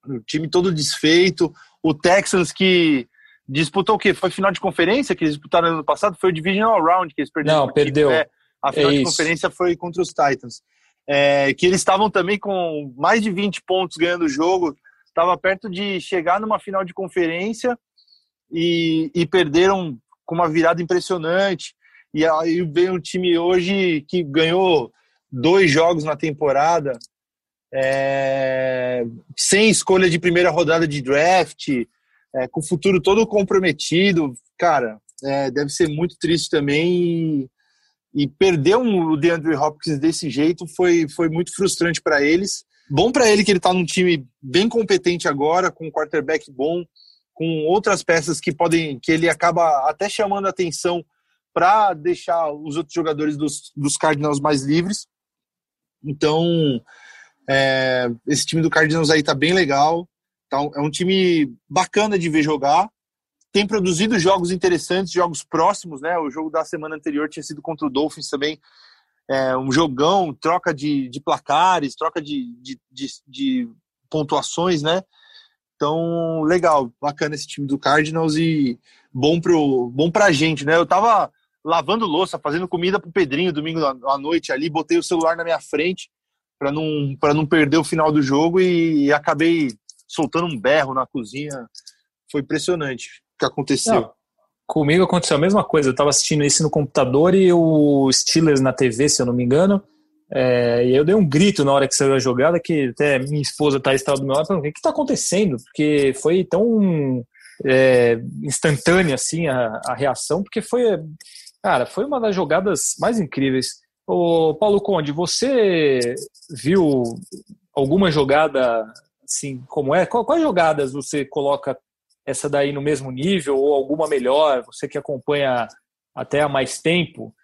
o time todo desfeito. O Texans que disputou o quê? Foi final de conferência que eles disputaram no ano passado? Foi o Divisional Round que eles perderam. Não, perdeu. É, a final é de conferência foi contra os Titans. É, que eles estavam também com mais de 20 pontos ganhando o jogo, estava perto de chegar numa final de conferência e, e perderam com uma virada impressionante. E aí vem um time hoje que ganhou dois jogos na temporada, é, sem escolha de primeira rodada de draft, é, com o futuro todo comprometido. Cara, é, deve ser muito triste também. E, e perder um, o DeAndre Hopkins desse jeito foi, foi muito frustrante para eles. Bom para ele que ele está num time bem competente agora, com um quarterback bom, com outras peças que podem que ele acaba até chamando atenção para deixar os outros jogadores dos, dos Cardinals mais livres. Então, é, esse time do Cardinals aí tá bem legal. Tá, é um time bacana de ver jogar. Tem produzido jogos interessantes, jogos próximos, né? O jogo da semana anterior tinha sido contra o Dolphins também. É, um jogão, troca de, de placares, troca de, de, de, de pontuações, né? Então, legal, bacana esse time do Cardinals e bom pro bom pra gente, né? Eu tava lavando louça, fazendo comida pro Pedrinho domingo à noite ali, botei o celular na minha frente para não para não perder o final do jogo e, e, acabei soltando um berro na cozinha. Foi impressionante o que aconteceu. Não, comigo aconteceu a mesma coisa. Eu tava assistindo isso no computador e o Steelers na TV, se eu não me engano. É, e eu dei um grito na hora que saiu a jogada, que até minha esposa tá estava do meu lado, falando, o que está acontecendo? Porque foi tão é, instantânea assim a, a, reação, porque foi, cara, foi uma das jogadas mais incríveis. Ô, Paulo Conde, você viu alguma jogada assim como é? Quais jogadas você coloca essa daí no mesmo nível ou alguma melhor? Você que acompanha até há mais tempo,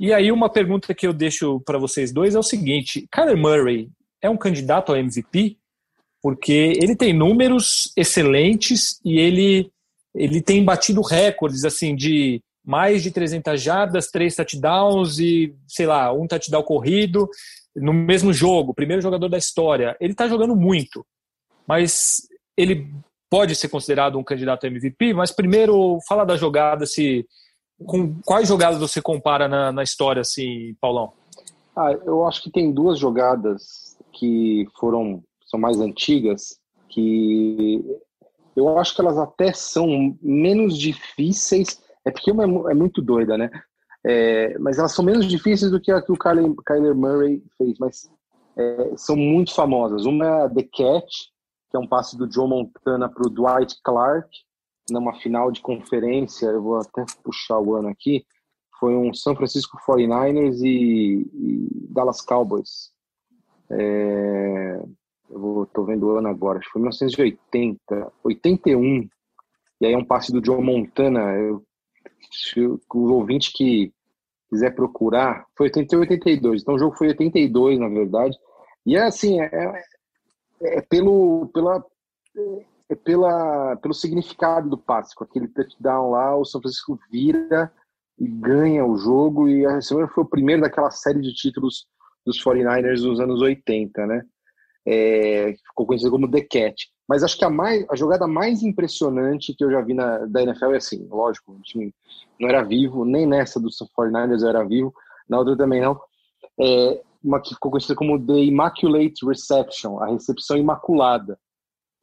e aí uma pergunta que eu deixo para vocês dois é o seguinte: Kyler Murray é um candidato ao MVP? Porque ele tem números excelentes e ele ele tem batido recordes assim de mais de 300 jardas, três touchdowns e, sei lá, um touchdown corrido no mesmo jogo, primeiro jogador da história. Ele está jogando muito, mas ele pode ser considerado um candidato a MVP. Mas primeiro, fala da jogada, se com quais jogadas você compara na, na história, assim, Paulão? Ah, eu acho que tem duas jogadas que foram são mais antigas que eu acho que elas até são menos difíceis. É porque uma é, é muito doida, né? É, mas elas são menos difíceis do que a que o Kyler, Murray fez, mas é, são muito famosas. Uma é The Catch, que é um passe do Joe Montana para o Dwight Clark, numa final de conferência, eu vou até puxar o ano aqui, foi um São Francisco 49ers e, e Dallas Cowboys. É, eu vou, tô vendo o ano agora, acho que foi 1980, 81, e aí é um passe do Joe Montana, eu, o ouvinte que quiser procurar, foi 81 82, então o jogo foi 82, na verdade, e é assim, é, é, é pelo, pela é pela, pelo significado do passe. Com aquele touchdown lá, o São Francisco vira e ganha o jogo. E a semana foi o primeiro daquela série de títulos dos 49ers nos anos 80, né? É, ficou conhecido como The Cat. Mas acho que a, mais, a jogada mais impressionante que eu já vi na, da NFL é assim, lógico, o time não era vivo, nem nessa dos 49ers eu era vivo, na outra também não. É, uma que ficou conhecida como The Immaculate Reception, a recepção imaculada.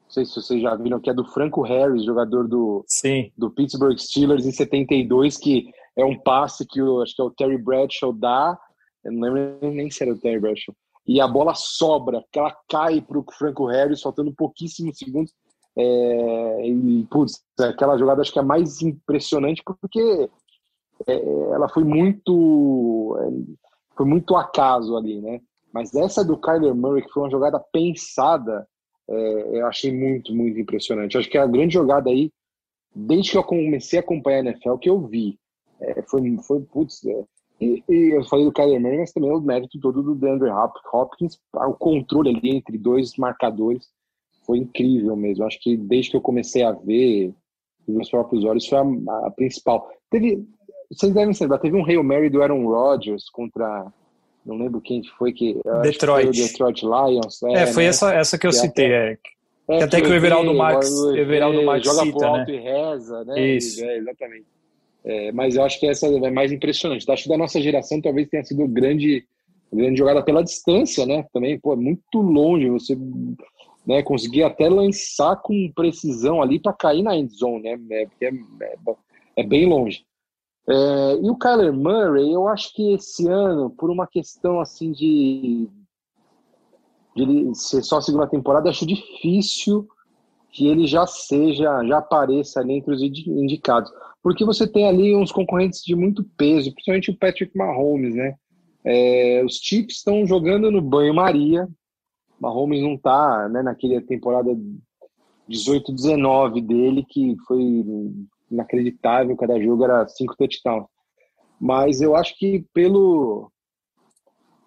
Não sei se vocês já viram, que é do Franco Harris, jogador do, Sim. do Pittsburgh Steelers em 72, que é um passe que o, acho que é o Terry Bradshaw dá, eu não lembro nem se era o Terry Bradshaw, e a bola sobra, que ela cai para o Franco Harris, faltando pouquíssimos segundos. É, e, putz, aquela jogada acho que é a mais impressionante porque é, ela foi muito é, foi muito acaso ali, né? Mas essa do Kyler Murray, que foi uma jogada pensada, é, eu achei muito, muito impressionante. Acho que é a grande jogada aí, desde que eu comecei a acompanhar a NFL, que eu vi. É, foi, foi, putz, é, e, e, eu falei do Kyler Murray, mas também o mérito todo do DeAndre Hopkins, o controle ali entre dois marcadores foi incrível mesmo. Acho que desde que eu comecei a ver os meus próprios olhos, foi a, a principal. Teve, vocês devem lembrar, teve um Hail Mary do Aaron Rodgers contra. Não lembro quem foi que. Detroit. Que Detroit Lions. É, é foi né? essa, essa que eu que citei. Até, é. até que, que o Everaldo Max, Everaldo Max joga cita, pro né? alto né? e reza, né? Isso. É, exatamente. É, mas eu acho que essa é mais impressionante. Acho que da nossa geração talvez tenha sido grande, grande jogada pela distância, né? Também, pô, é muito longe você né, conseguir até lançar com precisão ali para cair na end zone, né? É, porque é, é, é bem longe. É, e o Kyler Murray, eu acho que esse ano, por uma questão assim de, de ele ser só a segunda temporada, acho difícil que ele já seja, já apareça ali entre os indicados. Porque você tem ali uns concorrentes de muito peso, principalmente o Patrick Mahomes, né? É, os Chiefs estão jogando no banho-maria. Mahomes não está né, naquela temporada 18-19 dele, que foi inacreditável, cada jogo era cinco touchdowns. Mas eu acho que pelo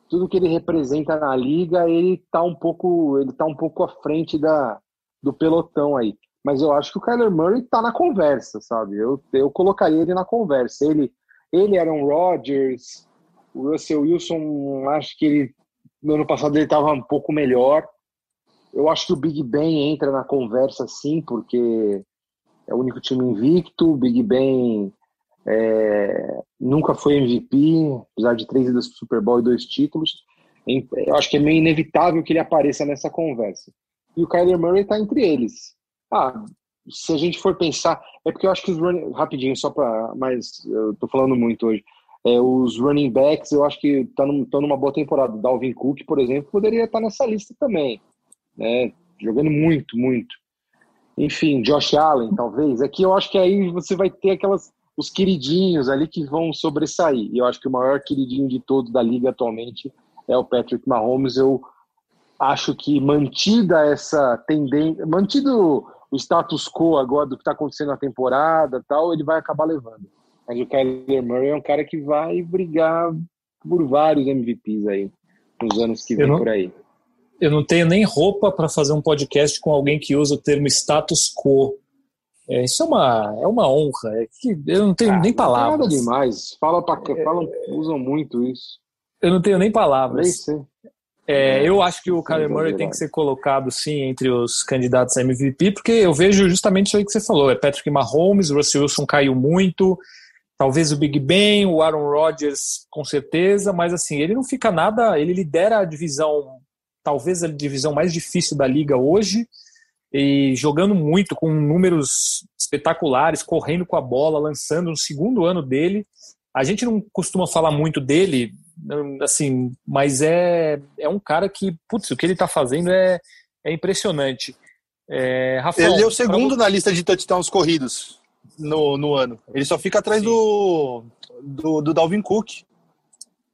tudo que ele representa na liga, ele tá um pouco, ele tá um pouco à frente da, do pelotão aí. Mas eu acho que o Kyler Murray tá na conversa, sabe? Eu, eu colocaria ele na conversa. Ele, ele Aaron Rodgers, o Russell Wilson, acho que ele no ano passado ele estava um pouco melhor. Eu acho que o Big Ben entra na conversa sim, porque é o único time invicto. O Big Ben é, nunca foi MVP, apesar de três idas para Super Bowl e dois títulos. Eu acho que é meio inevitável que ele apareça nessa conversa. E o Kyler Murray está entre eles. Ah, se a gente for pensar, é porque eu acho que os running, rapidinho, só para, mas eu tô falando muito hoje. É, os running backs, eu acho que estão tá numa boa temporada. Dalvin Cook, por exemplo, poderia estar nessa lista também, né? Jogando muito, muito. Enfim, Josh Allen, talvez. Aqui eu acho que aí você vai ter aquelas os queridinhos ali que vão sobressair. E eu acho que o maior queridinho de todos da liga atualmente é o Patrick Mahomes. Eu acho que mantida essa tendência, mantido o status quo agora do que está acontecendo na temporada, tal, ele vai acabar levando. Mas o Kyler Murray é um cara que vai brigar por vários MVPs aí nos anos que vem por aí eu não tenho nem roupa para fazer um podcast com alguém que usa o termo status quo. É, isso é uma, é uma honra. É que eu não tenho ah, nem palavras. nada demais. Fala pra, falam, usam muito isso. Eu não tenho nem palavras. Nem sei. É, eu acho que o Kyler Murray tem que ser colocado sim entre os candidatos a MVP, porque eu vejo justamente isso aí que você falou. É Patrick Mahomes, o Russell Wilson caiu muito, talvez o Big Ben, o Aaron Rodgers com certeza, mas assim, ele não fica nada, ele lidera a divisão talvez a divisão mais difícil da liga hoje, e jogando muito, com números espetaculares, correndo com a bola, lançando no segundo ano dele. A gente não costuma falar muito dele, assim, mas é, é um cara que, putz, o que ele está fazendo é, é impressionante. É, Rafael, ele é o segundo pra... na lista de touchdowns corridos no, no ano. Ele só fica atrás do, do, do Dalvin Cook.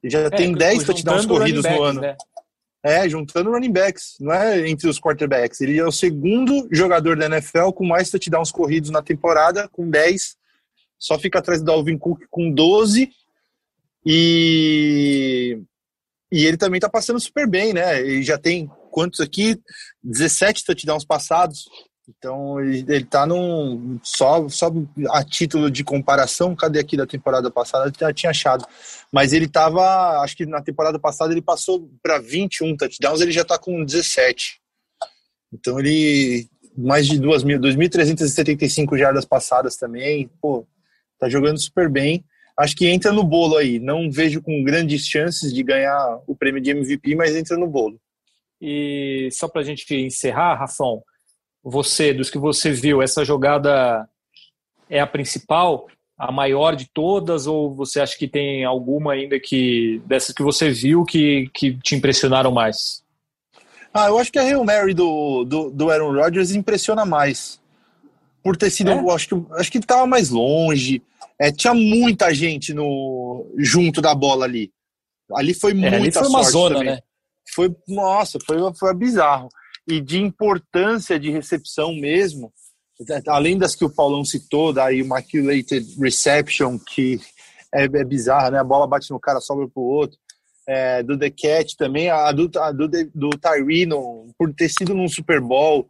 Ele já é, tem 10 touchdowns corridos no ano. Né? É, juntando running backs, não é entre os quarterbacks. Ele é o segundo jogador da NFL com mais touchdowns corridos na temporada, com 10. Só fica atrás do Dalvin Cook com 12. E, e ele também tá passando super bem, né? Ele já tem quantos aqui? 17 touchdowns passados. Então ele, ele tá num. Só, só a título de comparação, cadê aqui da temporada passada? Eu já tinha achado. Mas ele tava. Acho que na temporada passada ele passou para 21 touchdowns, ele já tá com 17. Então ele. Mais de 2.375 jardas passadas também. Pô, tá jogando super bem. Acho que entra no bolo aí. Não vejo com grandes chances de ganhar o prêmio de MVP, mas entra no bolo. E só para a gente encerrar, Rafão, você, dos que você viu, essa jogada é a principal, a maior de todas, ou você acha que tem alguma ainda que dessas que você viu que, que te impressionaram mais? Ah, eu acho que a Hail Mary do, do, do Aaron Rodgers impressiona mais. Por ter sido, é? acho que acho que estava mais longe. É, tinha muita gente no junto da bola ali. Ali foi muita é, ali foi uma zona, também. né? Foi, nossa, foi, foi bizarro e de importância de recepção mesmo, além das que o Paulão citou, da Immaculate Reception, que é, é bizarra, né? A bola bate no cara, sobra pro outro. É, do The Cat também, a do, a do, do Tyree, por ter sido num Super Bowl,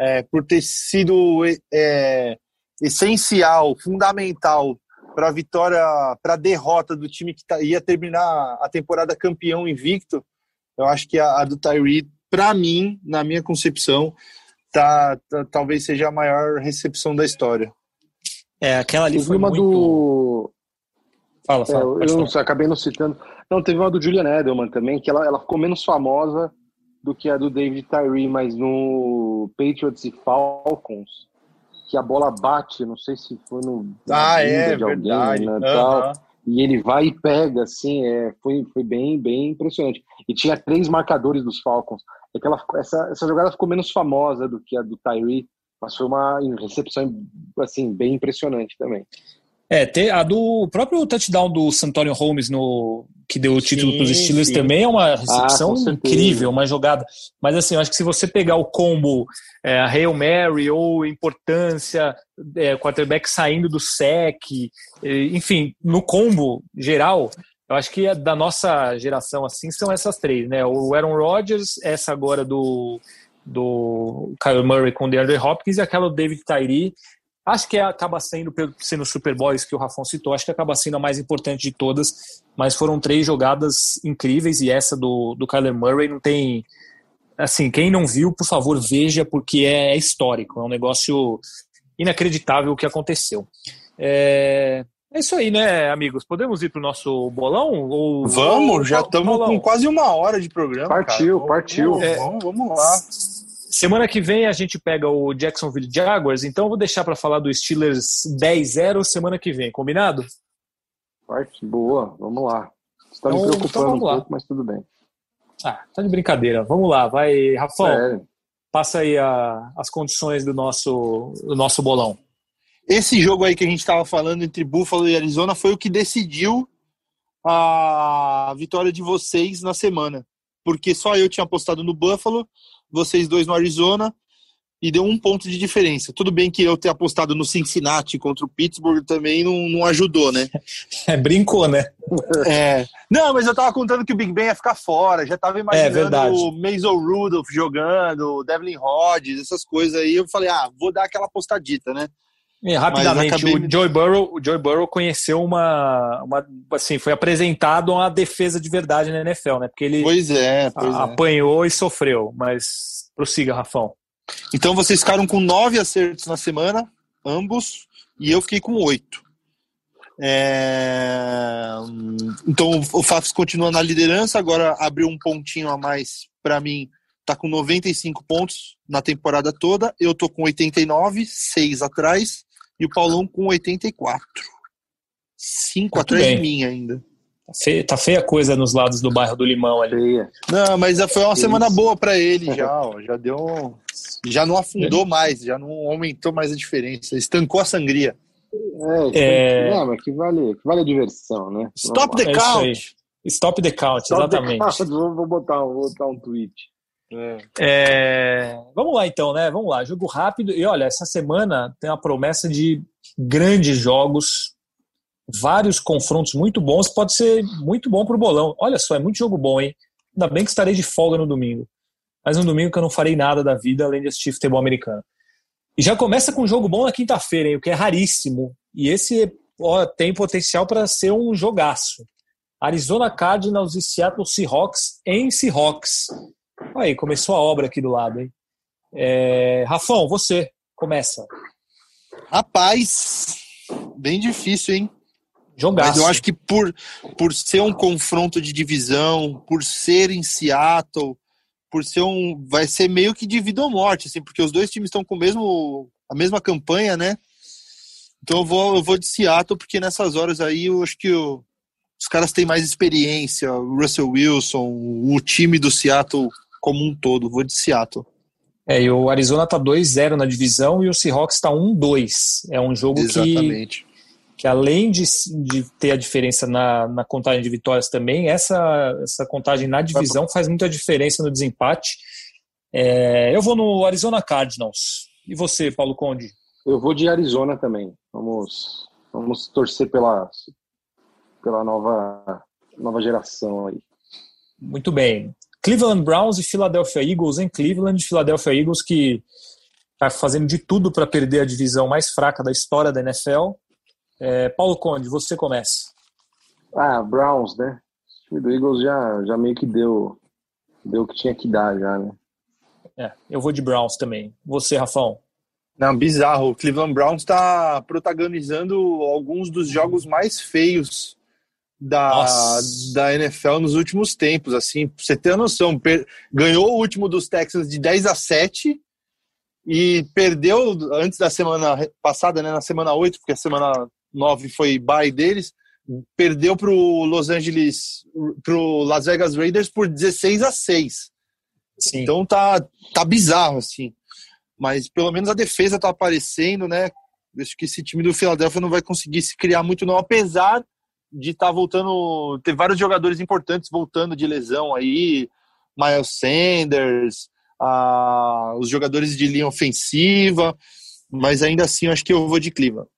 é, por ter sido é, essencial, fundamental para a vitória, para a derrota do time que tá, ia terminar a temporada campeão invicto. Eu acho que a, a do Tyree para mim, na minha concepção, tá, tá, talvez seja a maior recepção da história. É, aquela ali teve foi uma muito... do. Fala, fala. É, eu não, acabei não citando. Não, teve uma do Julian Edelman também, que ela, ela ficou menos famosa do que a do David Tyree, mas no Patriots e Falcons, que a bola bate, não sei se foi no. Ah, é, de alguém, verdade. Né, uhum. tal, e ele vai e pega, assim, é, foi, foi bem, bem impressionante. E tinha três marcadores dos Falcons. É que ela, essa, essa jogada ficou menos famosa do que a do Tyree, mas foi uma recepção assim, bem impressionante também. É, ter a do próprio touchdown do Santonio Holmes no que deu o título para os Steelers sim. também é uma recepção ah, incrível, uma jogada. Mas assim, eu acho que se você pegar o combo é, a Hail Mary ou importância, é, quarterback saindo do sec, enfim, no combo geral, eu acho que é da nossa geração assim são essas três, né? O Aaron Rodgers, essa agora do do Kyle Murray com o DeAndre Hopkins e aquela do David Tyree Acho que acaba sendo, sendo o Super Boys que o Rafão citou, acho que acaba sendo a mais importante de todas, mas foram três jogadas incríveis e essa do, do Kyler Murray não tem. Assim, quem não viu, por favor, veja, porque é histórico, é um negócio inacreditável o que aconteceu. É, é isso aí, né, amigos? Podemos ir para o nosso bolão? Ou... Vamos, já estamos com quase uma hora de programa. Partiu, cara. partiu. É, vamos, vamos lá. Semana que vem a gente pega o Jacksonville Jaguars, então eu vou deixar para falar do Steelers 10-0 semana que vem, combinado? Parte boa, vamos lá. Está então, me preocupando então um pouco, mas tudo bem. Ah, tá de brincadeira. Vamos lá, vai, Rafael. Passa aí a, as condições do nosso, do nosso bolão. Esse jogo aí que a gente estava falando entre Buffalo e Arizona foi o que decidiu a vitória de vocês na semana. Porque só eu tinha apostado no Buffalo vocês dois no Arizona e deu um ponto de diferença. Tudo bem que eu ter apostado no Cincinnati contra o Pittsburgh também não, não ajudou, né? É, brincou, né? É. Não, mas eu tava contando que o Big Ben ia ficar fora, já tava imaginando é, o Mason Rudolph jogando, o Devlin Hodges, essas coisas aí. Eu falei, ah, vou dar aquela apostadita, né? E, rapidamente, acabei... o Joey Burrow, o Joey Burrow conheceu uma, uma, assim, foi apresentado uma defesa de verdade na NFL, né? Porque ele pois é, pois é. apanhou é. e sofreu, mas prossiga, Rafão. Então vocês ficaram com nove acertos na semana, ambos, e eu fiquei com oito. É... Então o Fafs continua na liderança, agora abriu um pontinho a mais para mim, tá com 95 pontos na temporada toda, eu tô com 89, seis atrás, e o Paulão com 84. Cinco Muito atrás bem. de mim ainda. Tá feia, tá feia a coisa nos lados do bairro do Limão ali. Não, mas foi uma Isso. semana boa para ele já, ó, já deu, já não afundou é. mais, já não aumentou mais a diferença, estancou a sangria. É, é... Não, mas que vale, que vale a diversão, né? Stop the count. Stop the count, Stop exatamente. The count. Vou, botar, vou botar um tweet. É. É, vamos lá então, né? Vamos lá, jogo rápido. E olha, essa semana tem uma promessa de grandes jogos, vários confrontos muito bons. Pode ser muito bom para o bolão. Olha só, é muito jogo bom, hein? Ainda bem que estarei de folga no domingo. Mas no domingo que eu não farei nada da vida além de assistir futebol americano. E já começa com um jogo bom na quinta-feira, o que é raríssimo. E esse ó, tem potencial para ser um jogaço. Arizona Cardinals e Seattle Seahawks em Seahawks. Aí, começou a obra aqui do lado, hein? É... Rafão, você, começa. Rapaz, bem difícil, hein? Jogaço. Mas eu acho que por, por ser um confronto de divisão, por ser em Seattle, por ser um. Vai ser meio que de vida ou morte, assim, porque os dois times estão com o mesmo, a mesma campanha, né? Então eu vou, eu vou de Seattle, porque nessas horas aí eu acho que eu, os caras têm mais experiência, o Russell Wilson, o time do Seattle como um todo. Vou de Seattle. É, e o Arizona tá 2-0 na divisão e o Seahawks está 1-2. É um jogo Exatamente. que que além de, de ter a diferença na, na contagem de vitórias também, essa, essa contagem na divisão faz muita diferença no desempate. É, eu vou no Arizona Cardinals. E você, Paulo Conde? Eu vou de Arizona também. Vamos, vamos torcer pela, pela nova, nova geração aí. Muito bem. Cleveland Browns e Philadelphia Eagles em Cleveland. Philadelphia Eagles que está fazendo de tudo para perder a divisão mais fraca da história da NFL. É, Paulo Conde, você começa. Ah, Browns, né? O do Eagles já, já meio que deu, deu o que tinha que dar já, né? É, eu vou de Browns também. Você, Rafão? Não, bizarro. O Cleveland Browns está protagonizando alguns dos jogos mais feios da, da NFL nos últimos tempos. Assim, pra você ter a noção, per, ganhou o último dos Texans de 10 a 7 e perdeu antes da semana passada, né, na semana 8, porque a semana 9 foi bye deles, perdeu para o Los Angeles, para o Las Vegas Raiders por 16 a 6. Sim. Então tá, tá bizarro, assim. Mas pelo menos a defesa tá aparecendo, né? Acho que esse time do Philadelphia não vai conseguir se criar muito, não, apesar de estar tá voltando. Ter vários jogadores importantes voltando de lesão aí. Miles Sanders, os jogadores de linha ofensiva. Mas ainda assim, acho que eu vou de Cleveland.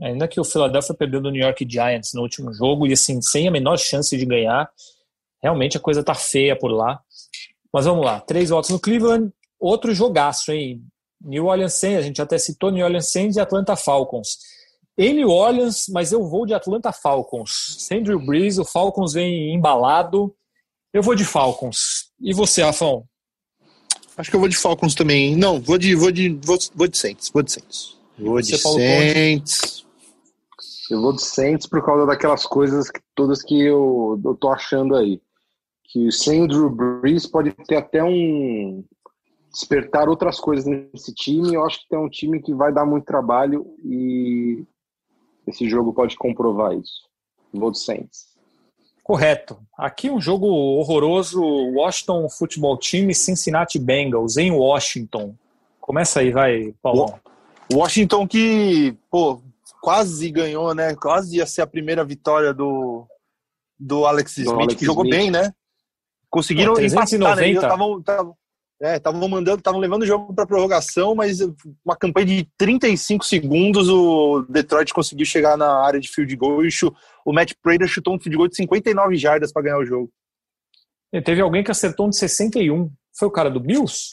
Ainda que o Philadelphia perdeu do New York Giants no último jogo e assim, sem a menor chance de ganhar, realmente a coisa tá feia por lá. Mas vamos lá, três votos no Cleveland, outro jogaço, hein? New Orleans Saints, a gente até citou New Orleans Saints e Atlanta Falcons. Em New Orleans, mas eu vou de Atlanta Falcons. Sem Drew Brees, o Falcons vem embalado. Eu vou de Falcons. E você, Rafão? Acho que eu vou de Falcons também. Não, vou de vou de vou, vou de Saints, vou de Saints. Vou de Saints. Eu vou de Saints por causa daquelas coisas que, todas que eu, eu tô achando aí. Que sem o Drew Brees pode ter até um. despertar outras coisas nesse time. Eu acho que tem um time que vai dar muito trabalho e esse jogo pode comprovar isso. Vou de Saints. Correto. Aqui um jogo horroroso, Washington Football Team e Cincinnati Bengals em Washington. Começa aí, vai, Paulo. Washington que, pô, quase ganhou, né? Quase ia ser a primeira vitória do, do Alex Smith, Alex que jogou Smith. bem, né? Conseguiram Pô, 390. empatar, né? Estavam é, mandando, estavam levando o jogo para prorrogação, mas uma campanha de 35 segundos, o Detroit conseguiu chegar na área de field goal e o Matt Prater chutou um field goal de 59 jardas para ganhar o jogo. E teve alguém que acertou um de 61. Foi o cara do Bills?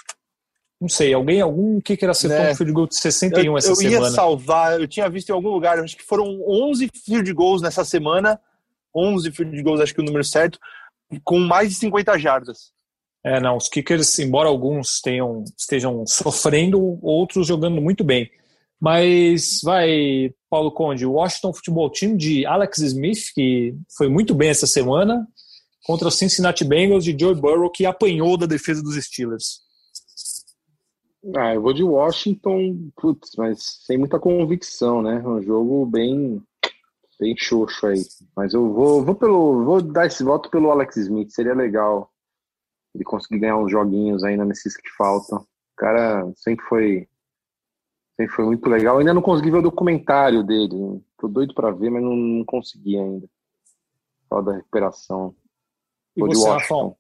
Não sei, alguém, algum que acertou né? um field goal de 61 eu, essa eu semana. Eu ia salvar, eu tinha visto em algum lugar, acho que foram 11 field goals nessa semana, 11 field goals, acho que é o número certo, com mais de 50 jardas. É, não, os kickers, embora alguns tenham, estejam sofrendo, outros jogando muito bem. Mas vai, Paulo Conde, o Washington Football Team de Alex Smith, que foi muito bem essa semana, contra o Cincinnati Bengals de Joe Burrow, que apanhou da defesa dos Steelers. Ah, eu vou de Washington, putz, mas sem muita convicção, né? Um jogo bem, bem xoxo aí. Mas eu vou, vou pelo, vou dar esse voto pelo Alex Smith, seria legal conseguir ganhar uns joguinhos ainda nesses que faltam. O cara sempre foi, sempre foi muito legal. Eu ainda não consegui ver o documentário dele. Tô doido para ver, mas não, não, consegui ainda. Só da recuperação. E vou você, de Washington.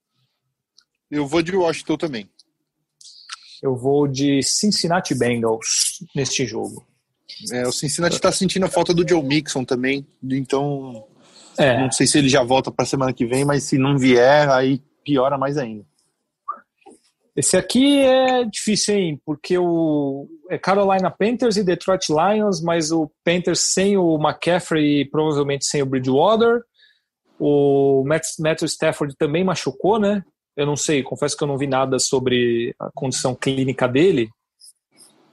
Eu vou de Washington também. Eu vou de Cincinnati Bengals neste jogo. É, o Cincinnati está sentindo a falta do Joe Mixon também, então é. não sei se ele já volta para semana que vem, mas se não vier, aí piora mais ainda. Esse aqui é difícil, hein? Porque o é Carolina Panthers e Detroit Lions, mas o Panthers sem o McCaffrey e provavelmente sem o Bridgewater. O Matthew Stafford também machucou, né? Eu não sei, confesso que eu não vi nada sobre a condição clínica dele.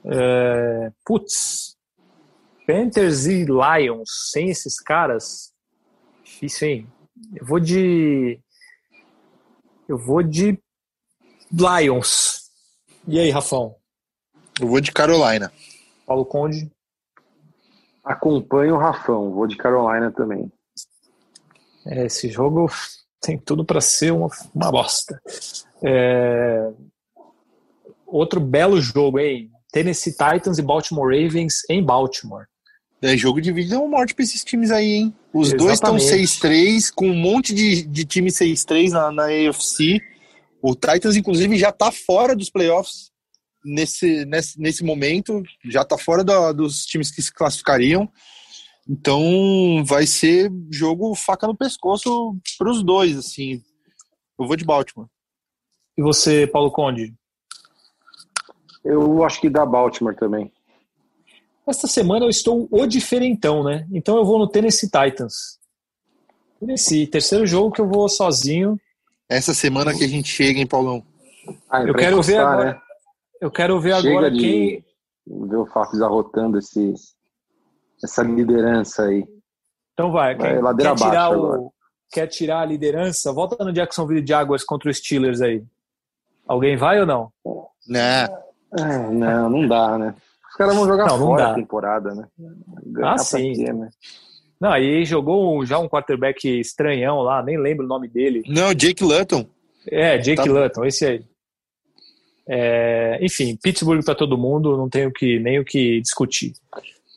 É, putz, Panthers e Lions sem esses caras, difícil, hein? Eu vou de. Eu vou de Lions. E aí, Rafão? Eu vou de Carolina. Paulo Conde? Acompanho o Rafão, vou de Carolina também. É, esse jogo tem tudo para ser uma, uma bosta. É... Outro belo jogo, hein? Tennessee Titans e Baltimore Ravens em Baltimore. É jogo de vida ou morte para esses times aí, hein? Os Exatamente. dois estão 6-3, com um monte de, de time 6-3 na, na AFC. O Titans, inclusive, já está fora dos playoffs nesse, nesse, nesse momento, já está fora da, dos times que se classificariam. Então vai ser jogo faca no pescoço para os dois, assim. Eu vou de Baltimore. E você, Paulo Conde? Eu acho que dá Baltimore também. Esta semana eu estou o diferentão, né? Então eu vou no Tennessee Titans. Tennessee, terceiro jogo que eu vou sozinho. Essa semana que a gente chega, hein, Paulão? Ah, eu quero ver agora. Né? Eu quero ver chega agora quem. Ver o Fafis arrotando esse, essa liderança aí. Então vai, vai quem quer tirar, o, quer tirar a liderança? Volta no Jacksonville Jaguars contra os Steelers aí. Alguém vai ou não? Não. É, não, não dá, né? Os caras vão jogar não, fora a temporada, né? Ganhar ah, sim. Quê, né? Não, aí jogou já um quarterback estranhão lá, nem lembro o nome dele. Não, Jake Luton. É, Jake tá... Luton, esse aí. É, enfim, Pittsburgh para todo mundo, não tenho que, nem o que discutir.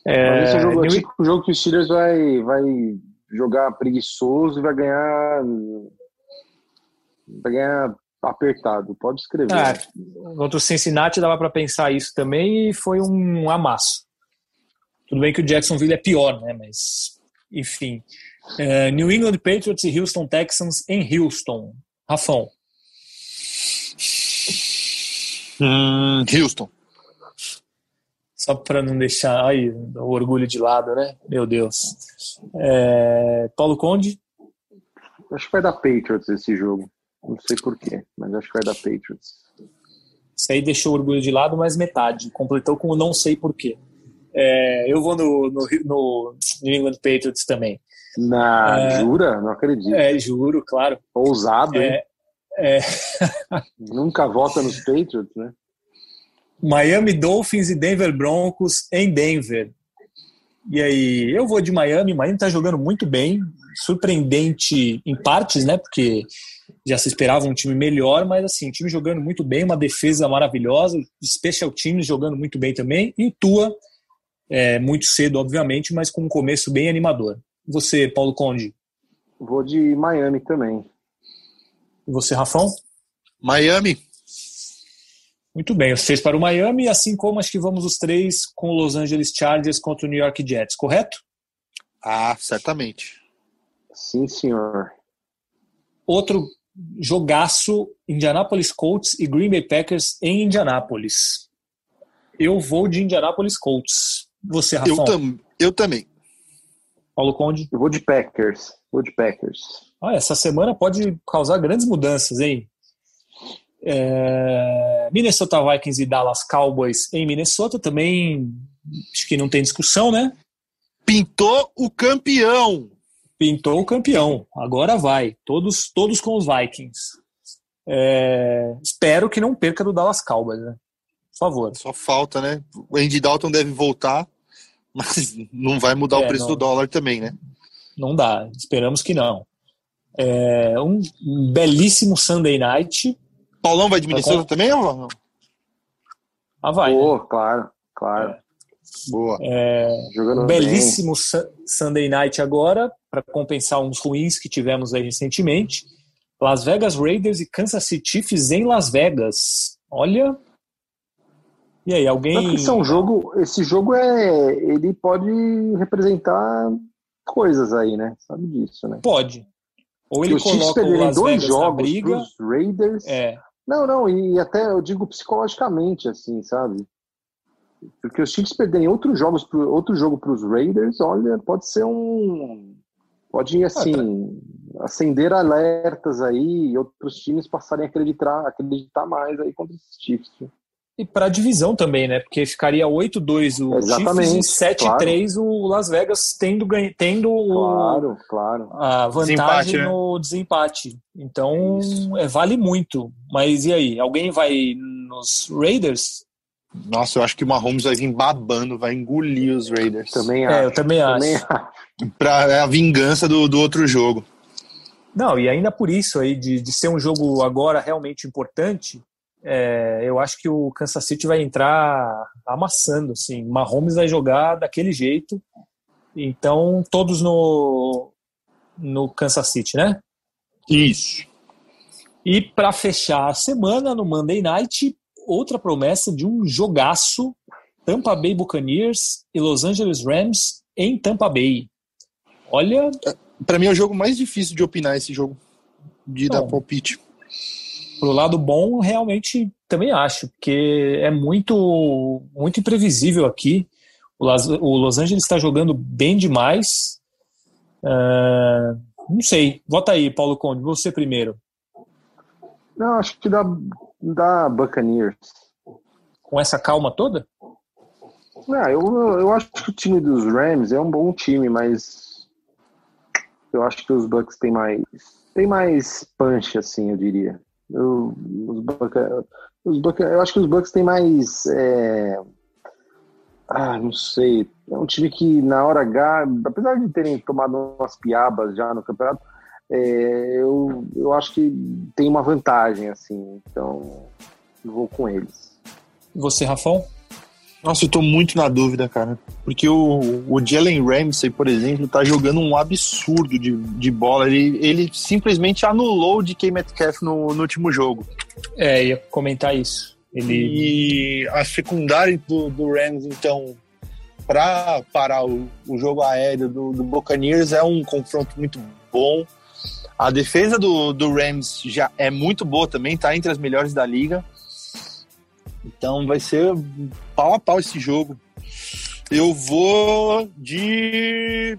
É, esse jogo, New... tipo jogo que o Steelers vai, vai jogar preguiçoso e vai ganhar vai ganhar apertado, pode escrever. Ah, contra o Cincinnati dava para pensar isso também e foi um amasso. Tudo bem que o Jacksonville é pior, né? Mas, enfim. É, New England Patriots e Houston Texans em Houston. Rafão. Hum, Houston. Só para não deixar aí, o orgulho de lado, né? Meu Deus. É, Paulo Conde? Acho que vai dar Patriots esse jogo. Não sei porquê, mas acho que vai dar Patriots. Isso aí deixou o orgulho de lado, mas metade. Completou com o não sei porquê. É, eu vou no, no, no, New England Patriots também. Na, é, jura? Não acredito. É, juro, claro. Ousado, é, hein? É. Nunca vota nos Patriots, né? Miami Dolphins e Denver Broncos em Denver. E aí, eu vou de Miami. Miami está jogando muito bem, surpreendente em partes, né? Porque já se esperava um time melhor, mas assim, o time jogando muito bem, uma defesa maravilhosa, special teams jogando muito bem também, e o Tua é, muito cedo, obviamente, mas com um começo bem animador. Você, Paulo Conde? Vou de Miami também. E você, Rafão? Miami. Muito bem, os três para o Miami, assim como acho que vamos os três com o Los Angeles Chargers contra o New York Jets, correto? Ah, certamente. Sim, senhor. Outro jogaço, Indianapolis Colts e Green Bay Packers em Indianapolis. Eu vou de Indianapolis Colts. Você, Rafa? Eu, tam eu também. Paulo Conde? Eu vou de Packers. Vou de Packers. Ah, essa semana pode causar grandes mudanças, hein? É... Minnesota Vikings e Dallas Cowboys em Minnesota também acho que não tem discussão, né? Pintou o campeão. Pintou o campeão. Agora vai. Todos, todos com os Vikings. É... Espero que não perca do Dallas Cowboys, né? Por favor. Só falta, né? O Andy Dalton deve voltar, mas não vai mudar é, o preço não, do dólar também, né? Não dá. Esperamos que não. É um belíssimo Sunday Night Paulão vai de Minnesota também ou não? Ah, vai. Boa, né? claro, claro. É. Boa. É, um belíssimo bem. Sunday Night agora, para compensar uns ruins que tivemos aí recentemente. Las Vegas Raiders e Kansas City Chiefs em Las Vegas. Olha. E aí, alguém. Isso é um jogo. Esse jogo é. Ele pode representar coisas aí, né? Sabe disso, né? Pode. Ou ele coloca o Las dois Vegas jogos briga. Raiders. É Não, não, e até eu digo psicologicamente, assim, sabe? Porque os Chiefs perderem outros jogos pro, outro jogo para os Raiders, olha, pode ser um. Pode, assim, acender alertas aí e outros times passarem a acreditar, acreditar mais aí contra esses Chiefs. E para a divisão também, né? Porque ficaria 8-2 o Exatamente, Chiefs e 7-3 claro. o Las Vegas tendo, tendo claro, claro. a vantagem desempate, né? no desempate. Então é, vale muito. Mas e aí? Alguém vai nos Raiders? Nossa, eu acho que o Mahomes vai vir babando, vai engolir os Raiders. Também acho. É, eu também acho. Também acho. Pra, é a vingança do, do outro jogo. Não, e ainda por isso aí, de, de ser um jogo agora realmente importante, é, eu acho que o Kansas City vai entrar amassando, assim. Mahomes vai jogar daquele jeito. Então, todos no, no Kansas City, né? Isso. E para fechar a semana, no Monday Night, outra promessa de um jogaço: Tampa Bay Buccaneers e Los Angeles Rams em Tampa Bay. Olha. Para mim é o jogo mais difícil de opinar esse jogo, de Bom, dar palpite pro lado bom, realmente também acho, porque é muito, muito imprevisível aqui. O, Las, o Los Angeles está jogando bem demais. Uh, não sei. Vota aí, Paulo Conde, você primeiro. Não, acho que dá, dá Buccaneers. Com essa calma toda? Não, eu, eu acho que o time dos Rams é um bom time, mas eu acho que os Bucks têm mais tem mais punch, assim, eu diria. Eu, os Bucks, os Bucks, eu acho que os Bucks têm mais. É... Ah, não sei. É um time que na hora H, apesar de terem tomado umas piabas já no campeonato, é, eu, eu acho que tem uma vantagem, assim. Então, vou com eles. Você, Rafão? Nossa, eu tô muito na dúvida, cara. Porque o, o Jalen Ramsey, por exemplo, tá jogando um absurdo de, de bola. Ele, ele simplesmente anulou o DK Metcalf no, no último jogo. É, ia comentar isso. Ele... E a secundária do, do Rams, então, para parar o, o jogo aéreo do, do Buccaneers é um confronto muito bom. A defesa do, do Rams já é muito boa também, tá entre as melhores da liga. Então vai ser pau a pau esse jogo. Eu vou de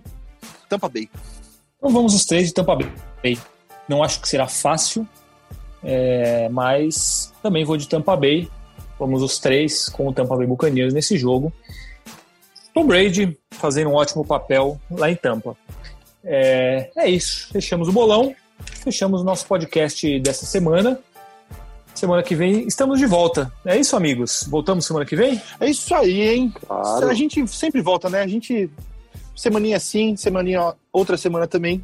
Tampa Bay. Então vamos os três de Tampa Bay. Não acho que será fácil, é, mas também vou de Tampa Bay. Vamos os três com o Tampa Bay Buccaneers nesse jogo. Tom Brady fazendo um ótimo papel lá em Tampa. É, é isso. Fechamos o bolão. Fechamos o nosso podcast dessa semana. Semana que vem estamos de volta. É isso, amigos? Voltamos semana que vem? É isso aí, hein? Claro. A gente sempre volta, né? A gente. Semaninha sim, semaninha outra semana também.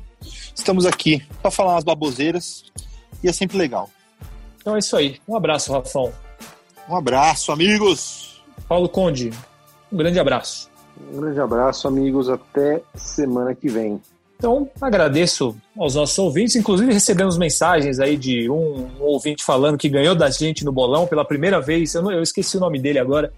Estamos aqui para falar umas baboseiras e é sempre legal. Então é isso aí. Um abraço, Rafão. Um abraço, amigos. Paulo Conde, um grande abraço. Um grande abraço, amigos. Até semana que vem. Então, agradeço aos nossos ouvintes. Inclusive, recebemos mensagens aí de um, um ouvinte falando que ganhou da gente no bolão pela primeira vez. Eu, não, eu esqueci o nome dele agora.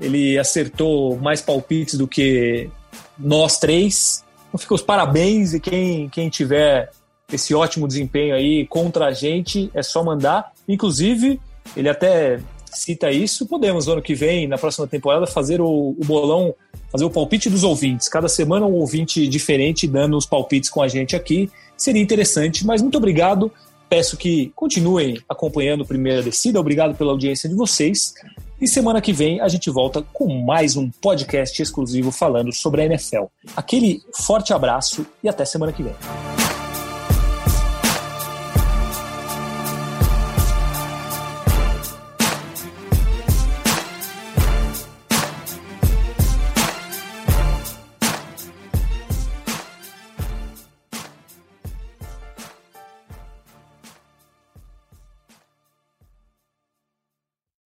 Ele acertou mais palpites do que nós três. Então, fica os parabéns. E quem, quem tiver esse ótimo desempenho aí contra a gente, é só mandar. Inclusive, ele até cita isso. Podemos, no ano que vem, na próxima temporada, fazer o, o bolão fazer o palpite dos ouvintes. Cada semana um ouvinte diferente dando os palpites com a gente aqui. Seria interessante, mas muito obrigado. Peço que continuem acompanhando o Primeira Descida. Obrigado pela audiência de vocês. E semana que vem a gente volta com mais um podcast exclusivo falando sobre a NFL. Aquele forte abraço e até semana que vem.